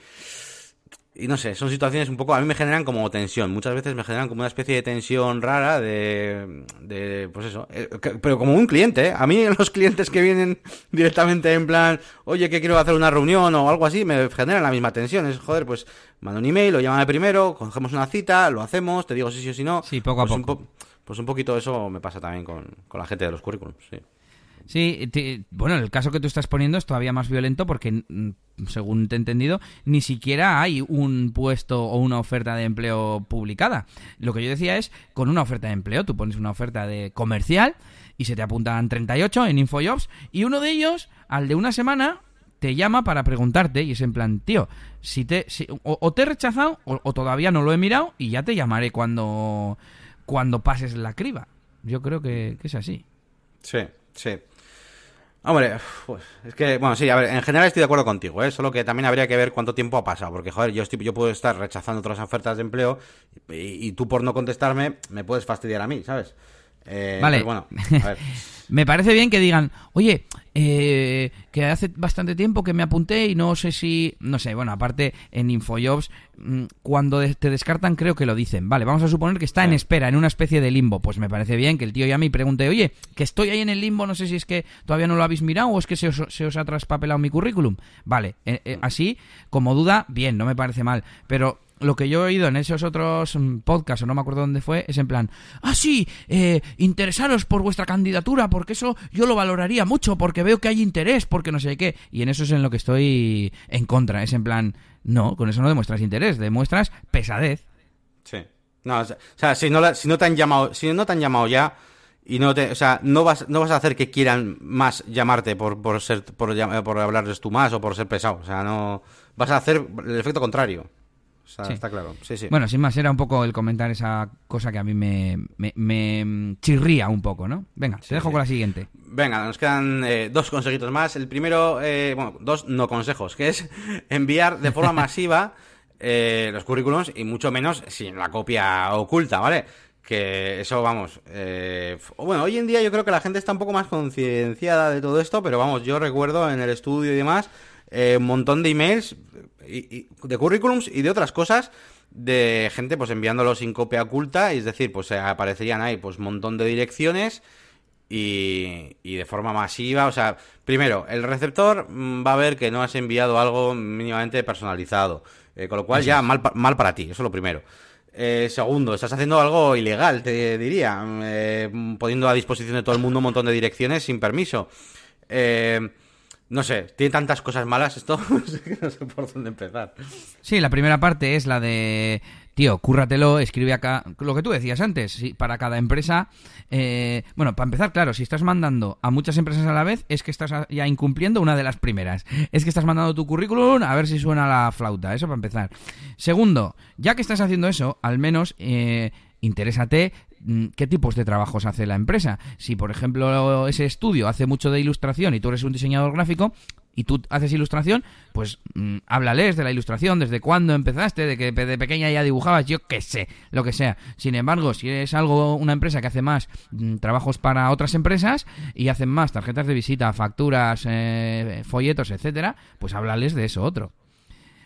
y no sé, son situaciones un poco, a mí me generan como tensión, muchas veces me generan como una especie de tensión rara de, de pues eso, eh, pero como un cliente, ¿eh? a mí los clientes que vienen directamente en plan, oye, que quiero hacer una reunión o algo así, me generan la misma tensión, es joder, pues mando un email, lo llámame primero, cogemos una cita, lo hacemos, te digo sí, sí o sí no. Sí, poco a pues poco. Un pues un poquito eso me pasa también con, con la gente de los currículums, sí. Sí, bueno, el caso que tú estás poniendo es todavía más violento porque, mm, según te he entendido, ni siquiera hay un puesto o una oferta de empleo publicada. Lo que yo decía es, con una oferta de empleo, tú pones una oferta de comercial y se te apuntan 38 en InfoJobs y uno de ellos, al de una semana, te llama para preguntarte y es en plan, tío, si te, o, te he rechazado o, todavía no lo he mirado y ya te llamaré cuando, cuando pases la criba. Yo creo que, que es así. Sí, sí. Hombre, pues, es que, bueno, sí, a ver, en general estoy de acuerdo contigo, ¿eh? Solo que también habría que ver cuánto tiempo ha pasado, porque, joder, yo, estoy, yo puedo estar rechazando otras ofertas de empleo y, tú por no contestarme me puedes fastidiar a mí, ¿sabes? Eh, vale. Bueno, a ver. me parece bien que digan, oye, eh, que hace bastante tiempo que me apunté y no sé si, no sé, bueno, aparte en InfoJobs, mm, cuando te descartan creo que lo dicen. Vale, vamos a suponer que está en espera, en una especie de limbo. Pues me parece bien que el tío llame y pregunte, oye, que estoy ahí en el limbo, no sé si es que todavía no lo habéis mirado o es que se os, ha traspapelado mi currículum. Vale, eh, eh, así, como duda, bien, no me parece mal. Pero lo que yo he oído en esos otros mm, podcasts, o no me acuerdo dónde fue, es en plan, ah, sí, eh, interesaros por vuestra candidatura, porque eso yo lo valoraría mucho, porque veo que hay interés, porque no sé qué. Y en eso es en lo que estoy en contra. Es en plan, no, con eso no demuestras interés, demuestras pesadez. Sí. No, o sea, si no, si no te han llamado, si no te han llamado ya, y no te, o sea, no vas, no vas a hacer que quieran más llamarte por, por ser, por, por hablarles tú más o por ser pesado. O sea, no, vas a hacer el efecto contrario está claro. Sí, sí. Bueno, sin más, era un poco el comentar esa cosa que a mí me, me, chirría un poco, ¿no? Venga, te dejo con la siguiente. Venga, nos quedan eh, dos consejitos más. El primero, eh, bueno, dos no consejos, que es enviar de forma masiva eh, los currículums y mucho menos sin la copia oculta, ¿vale? que eso, vamos, bueno, hoy en día yo creo que la gente está un poco más concienciada de todo esto, pero vamos, yo recuerdo en el estudio y demás, un montón de emails y, de currículums y de otras cosas de gente pues enviándolo sin copia oculta, es decir, pues aparecerían ahí pues un montón de direcciones y, y, de forma masiva, o sea, primero, el receptor mm, va a ver que no has enviado algo mínimamente personalizado, eh, con lo cual ya mal, mal para ti, eso es lo primero. Eh, segundo, estás haciendo algo ilegal, te diría, eh, poniendo a disposición de todo el mundo un montón de direcciones sin permiso. Eh, no sé, tiene tantas cosas malas esto no sé por dónde empezar. Sí, la primera parte es la de, tío, cúrratelo, escribe acá, lo que tú decías antes, para cada empresa, eh, bueno, para empezar, claro, si estás mandando a muchas empresas a la vez, es que estás ya incumpliendo una de las primeras. Es que estás mandando tu currículum a ver si suena la flauta, eso para empezar. Segundo, ya que estás haciendo eso, al menos... Eh, interésate qué tipos de trabajos hace la empresa. Si, por ejemplo, ese estudio hace mucho de ilustración y tú eres un diseñador gráfico, y tú haces ilustración, pues mm, háblales de la ilustración, desde cuándo empezaste, de que de pequeña ya dibujabas, yo qué sé, lo que sea. Sin embargo, si es algo, una empresa que hace más mm, trabajos para otras empresas y hacen más tarjetas de visita, facturas, eh, folletos, etcétera, pues háblales de eso otro.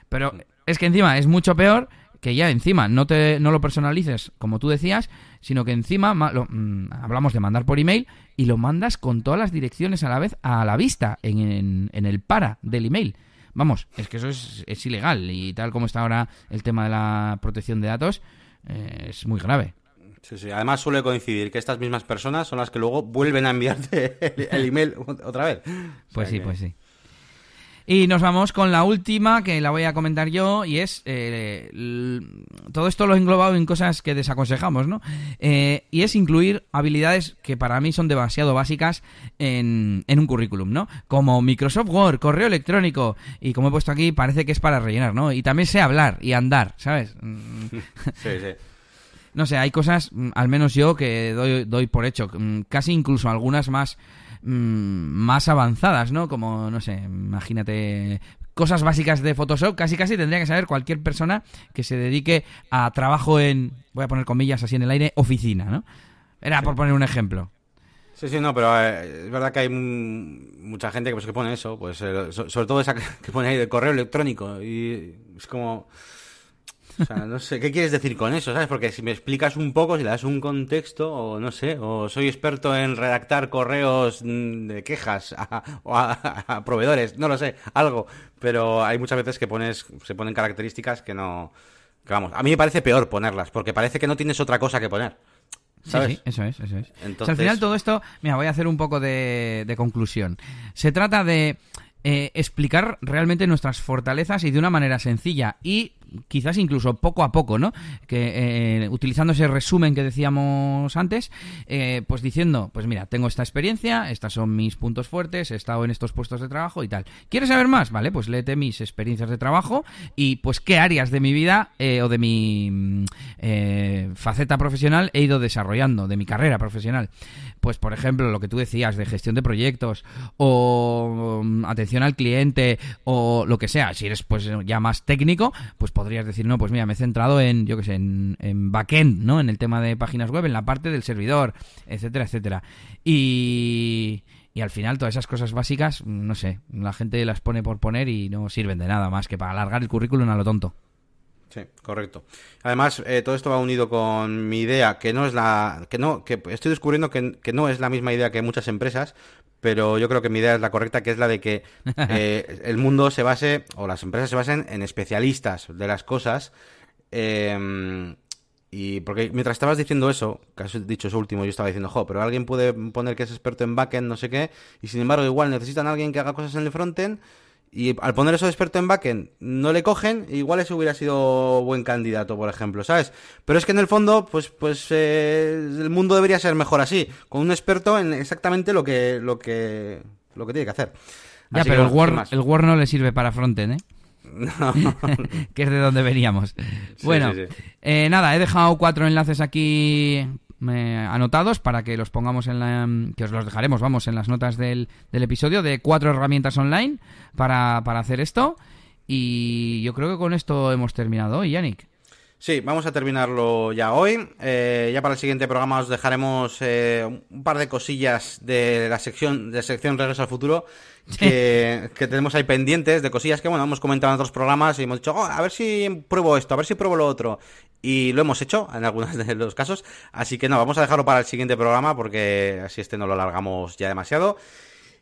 Pero es que encima es mucho peor que ya encima no, te, no lo personalices como tú decías, sino que encima mm, hablamos de mandar por email y lo mandas con todas las direcciones a la vez a la vista en, en, el para del email. Vamos, es que eso es, es, ilegal y tal como está ahora el tema de la protección de datos, eh, es muy grave. Sí, sí. Además suele coincidir que estas mismas personas son las que luego vuelven a enviarte el, email otra vez. Pues sí, pues sí. Y nos vamos con la última, que la voy a comentar yo, y es... Eh, todo esto lo he englobado en cosas que desaconsejamos, ¿no? Eh, y es incluir habilidades que para mí son demasiado básicas en, en un currículum, ¿no? Como Microsoft Word, correo electrónico, y como he puesto aquí, parece que es para rellenar, ¿no? Y también sé hablar y andar, ¿sabes? sí, sí no sé, hay cosas, mm, al menos yo, que doy, doy por hecho, mm, casi incluso algunas más Mm, más avanzadas, ¿no? Como, no sé, imagínate cosas básicas de Photoshop, casi casi tendría que saber cualquier persona que se dedique a trabajo en, voy a poner comillas así en el aire, oficina, ¿no? Era por poner un ejemplo. Sí, sí, no, pero eh, es verdad que hay mucha gente que, pues, que pone eso, pues eh, sobre todo esa que pone ahí de correo electrónico y es como... O sea, no sé, ¿qué quieres decir con eso? ¿Sabes? Porque si me explicas un poco, si le das un contexto, o no sé, o soy experto en redactar correos mm, de quejas a, o a, proveedores, no lo sé, algo. Pero hay muchas veces que pones, se ponen características que no. Que vamos, a mí me parece peor ponerlas, porque parece que no tienes otra cosa que poner. ¿sabes? Sí, sí, eso es, eso es. Entonces... al final todo esto, mira, voy a hacer un poco de, de conclusión. Se trata de eh, explicar realmente nuestras fortalezas y de una manera sencilla y quizás incluso poco a poco, ¿no? Que eh, utilizando ese resumen que decíamos antes, eh, pues diciendo, pues mira, tengo esta experiencia, estas son mis puntos fuertes, he estado en estos puestos de trabajo y tal. ¿Quieres saber más? Vale, pues léete mis experiencias de trabajo y pues qué áreas de mi vida eh, o de mi mm, faceta profesional he ido desarrollando, de mi carrera profesional. Pues por ejemplo, lo que tú decías de gestión de proyectos o mm, atención al cliente o lo que sea, si eres pues ya más técnico, pues podrías decir, no, pues mira, me he centrado en, yo qué sé, en, en backend, ¿no? En el tema de páginas web, en la parte del servidor, etcétera, etcétera. Y, y al final todas esas cosas básicas, no sé, la gente las pone por poner y no sirven de nada más que para alargar el currículum a lo tonto. Sí, correcto. Además, eh, todo esto va unido con mi idea, que no es la, que no, que estoy descubriendo que, que, no es la misma idea que muchas empresas, pero yo creo que mi idea es la correcta, que es la de que eh, el mundo se base, o las empresas se basen en especialistas de las cosas. Em, y porque mientras estabas diciendo eso, que has dicho eso último, yo estaba diciendo, jo, pero alguien puede poner que es experto en backend, no sé qué, y sin embargo igual necesitan a alguien que haga cosas en el frontend, y al poner eso de experto en backend no le cogen, igual ese hubiera sido buen candidato, por ejemplo, ¿sabes? Pero es que en el fondo, pues, pues eh, el mundo debería ser mejor así, con un experto en exactamente lo que, lo que, lo que tiene que hacer. Ya, pero el, Word, el Word no le sirve para frontend, ¿eh? No. que es de donde veníamos. bueno, Eh, nada, he dejado cuatro enlaces aquí anotados para que los pongamos en la que os los dejaremos vamos en las notas del, del episodio de cuatro herramientas online para, para hacer esto. Y yo creo que con esto hemos terminado hoy Yannick Sí, vamos a terminarlo ya hoy. Eh, ya para el siguiente programa os dejaremos eh, un par de cosillas de la sección de sección Regreso al Futuro que, tenemos ahí pendientes de cosillas que bueno hemos comentado en otros programas y hemos dicho oh, a ver si pruebo esto, a ver si pruebo lo otro y lo hemos hecho en algunos de los casos. Así que no, vamos a dejarlo para el siguiente programa porque así este no lo alargamos ya demasiado.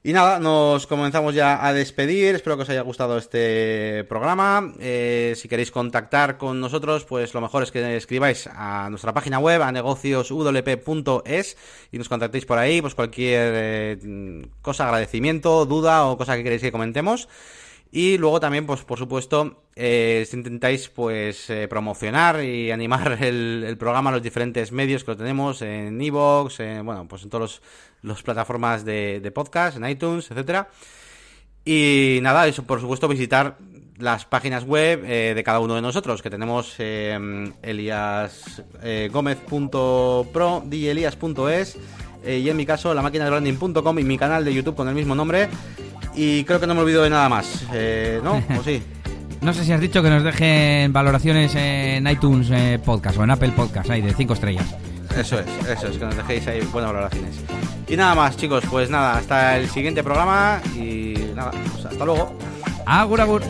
Y nada, nos comenzamos ya a despedir. Espero que os haya gustado este programa. Eh, si queréis contactar con nosotros, pues lo mejor es que escribáis a nuestra página web, a negocioswp.es, y nos contactéis por ahí, pues cualquier eh, cosa, agradecimiento, duda o cosa que queréis que comentemos. Y luego también, pues por supuesto, eh, si intentáis pues eh, promocionar y animar el, programa a los diferentes medios que lo tenemos en Evox, bueno, pues en todas las plataformas de, podcast, en iTunes, etcétera. Y nada, eso por supuesto visitar las páginas web eh, de cada uno de nosotros, que tenemos eliasgomez.pro, djelias.es y en mi caso la máquina de branding.com y mi canal de YouTube con el mismo nombre. Y creo que no me olvido de nada más, eh, ¿no? ¿O sí? No sé si has dicho que nos dejen valoraciones en iTunes eh, Podcast o en Apple Podcast, ahí de 5 estrellas. Eso es, eso es, que nos dejéis ahí buenas valoraciones. Y nada más, chicos, pues nada, hasta el siguiente programa y nada, pues hasta luego. Agur, agur.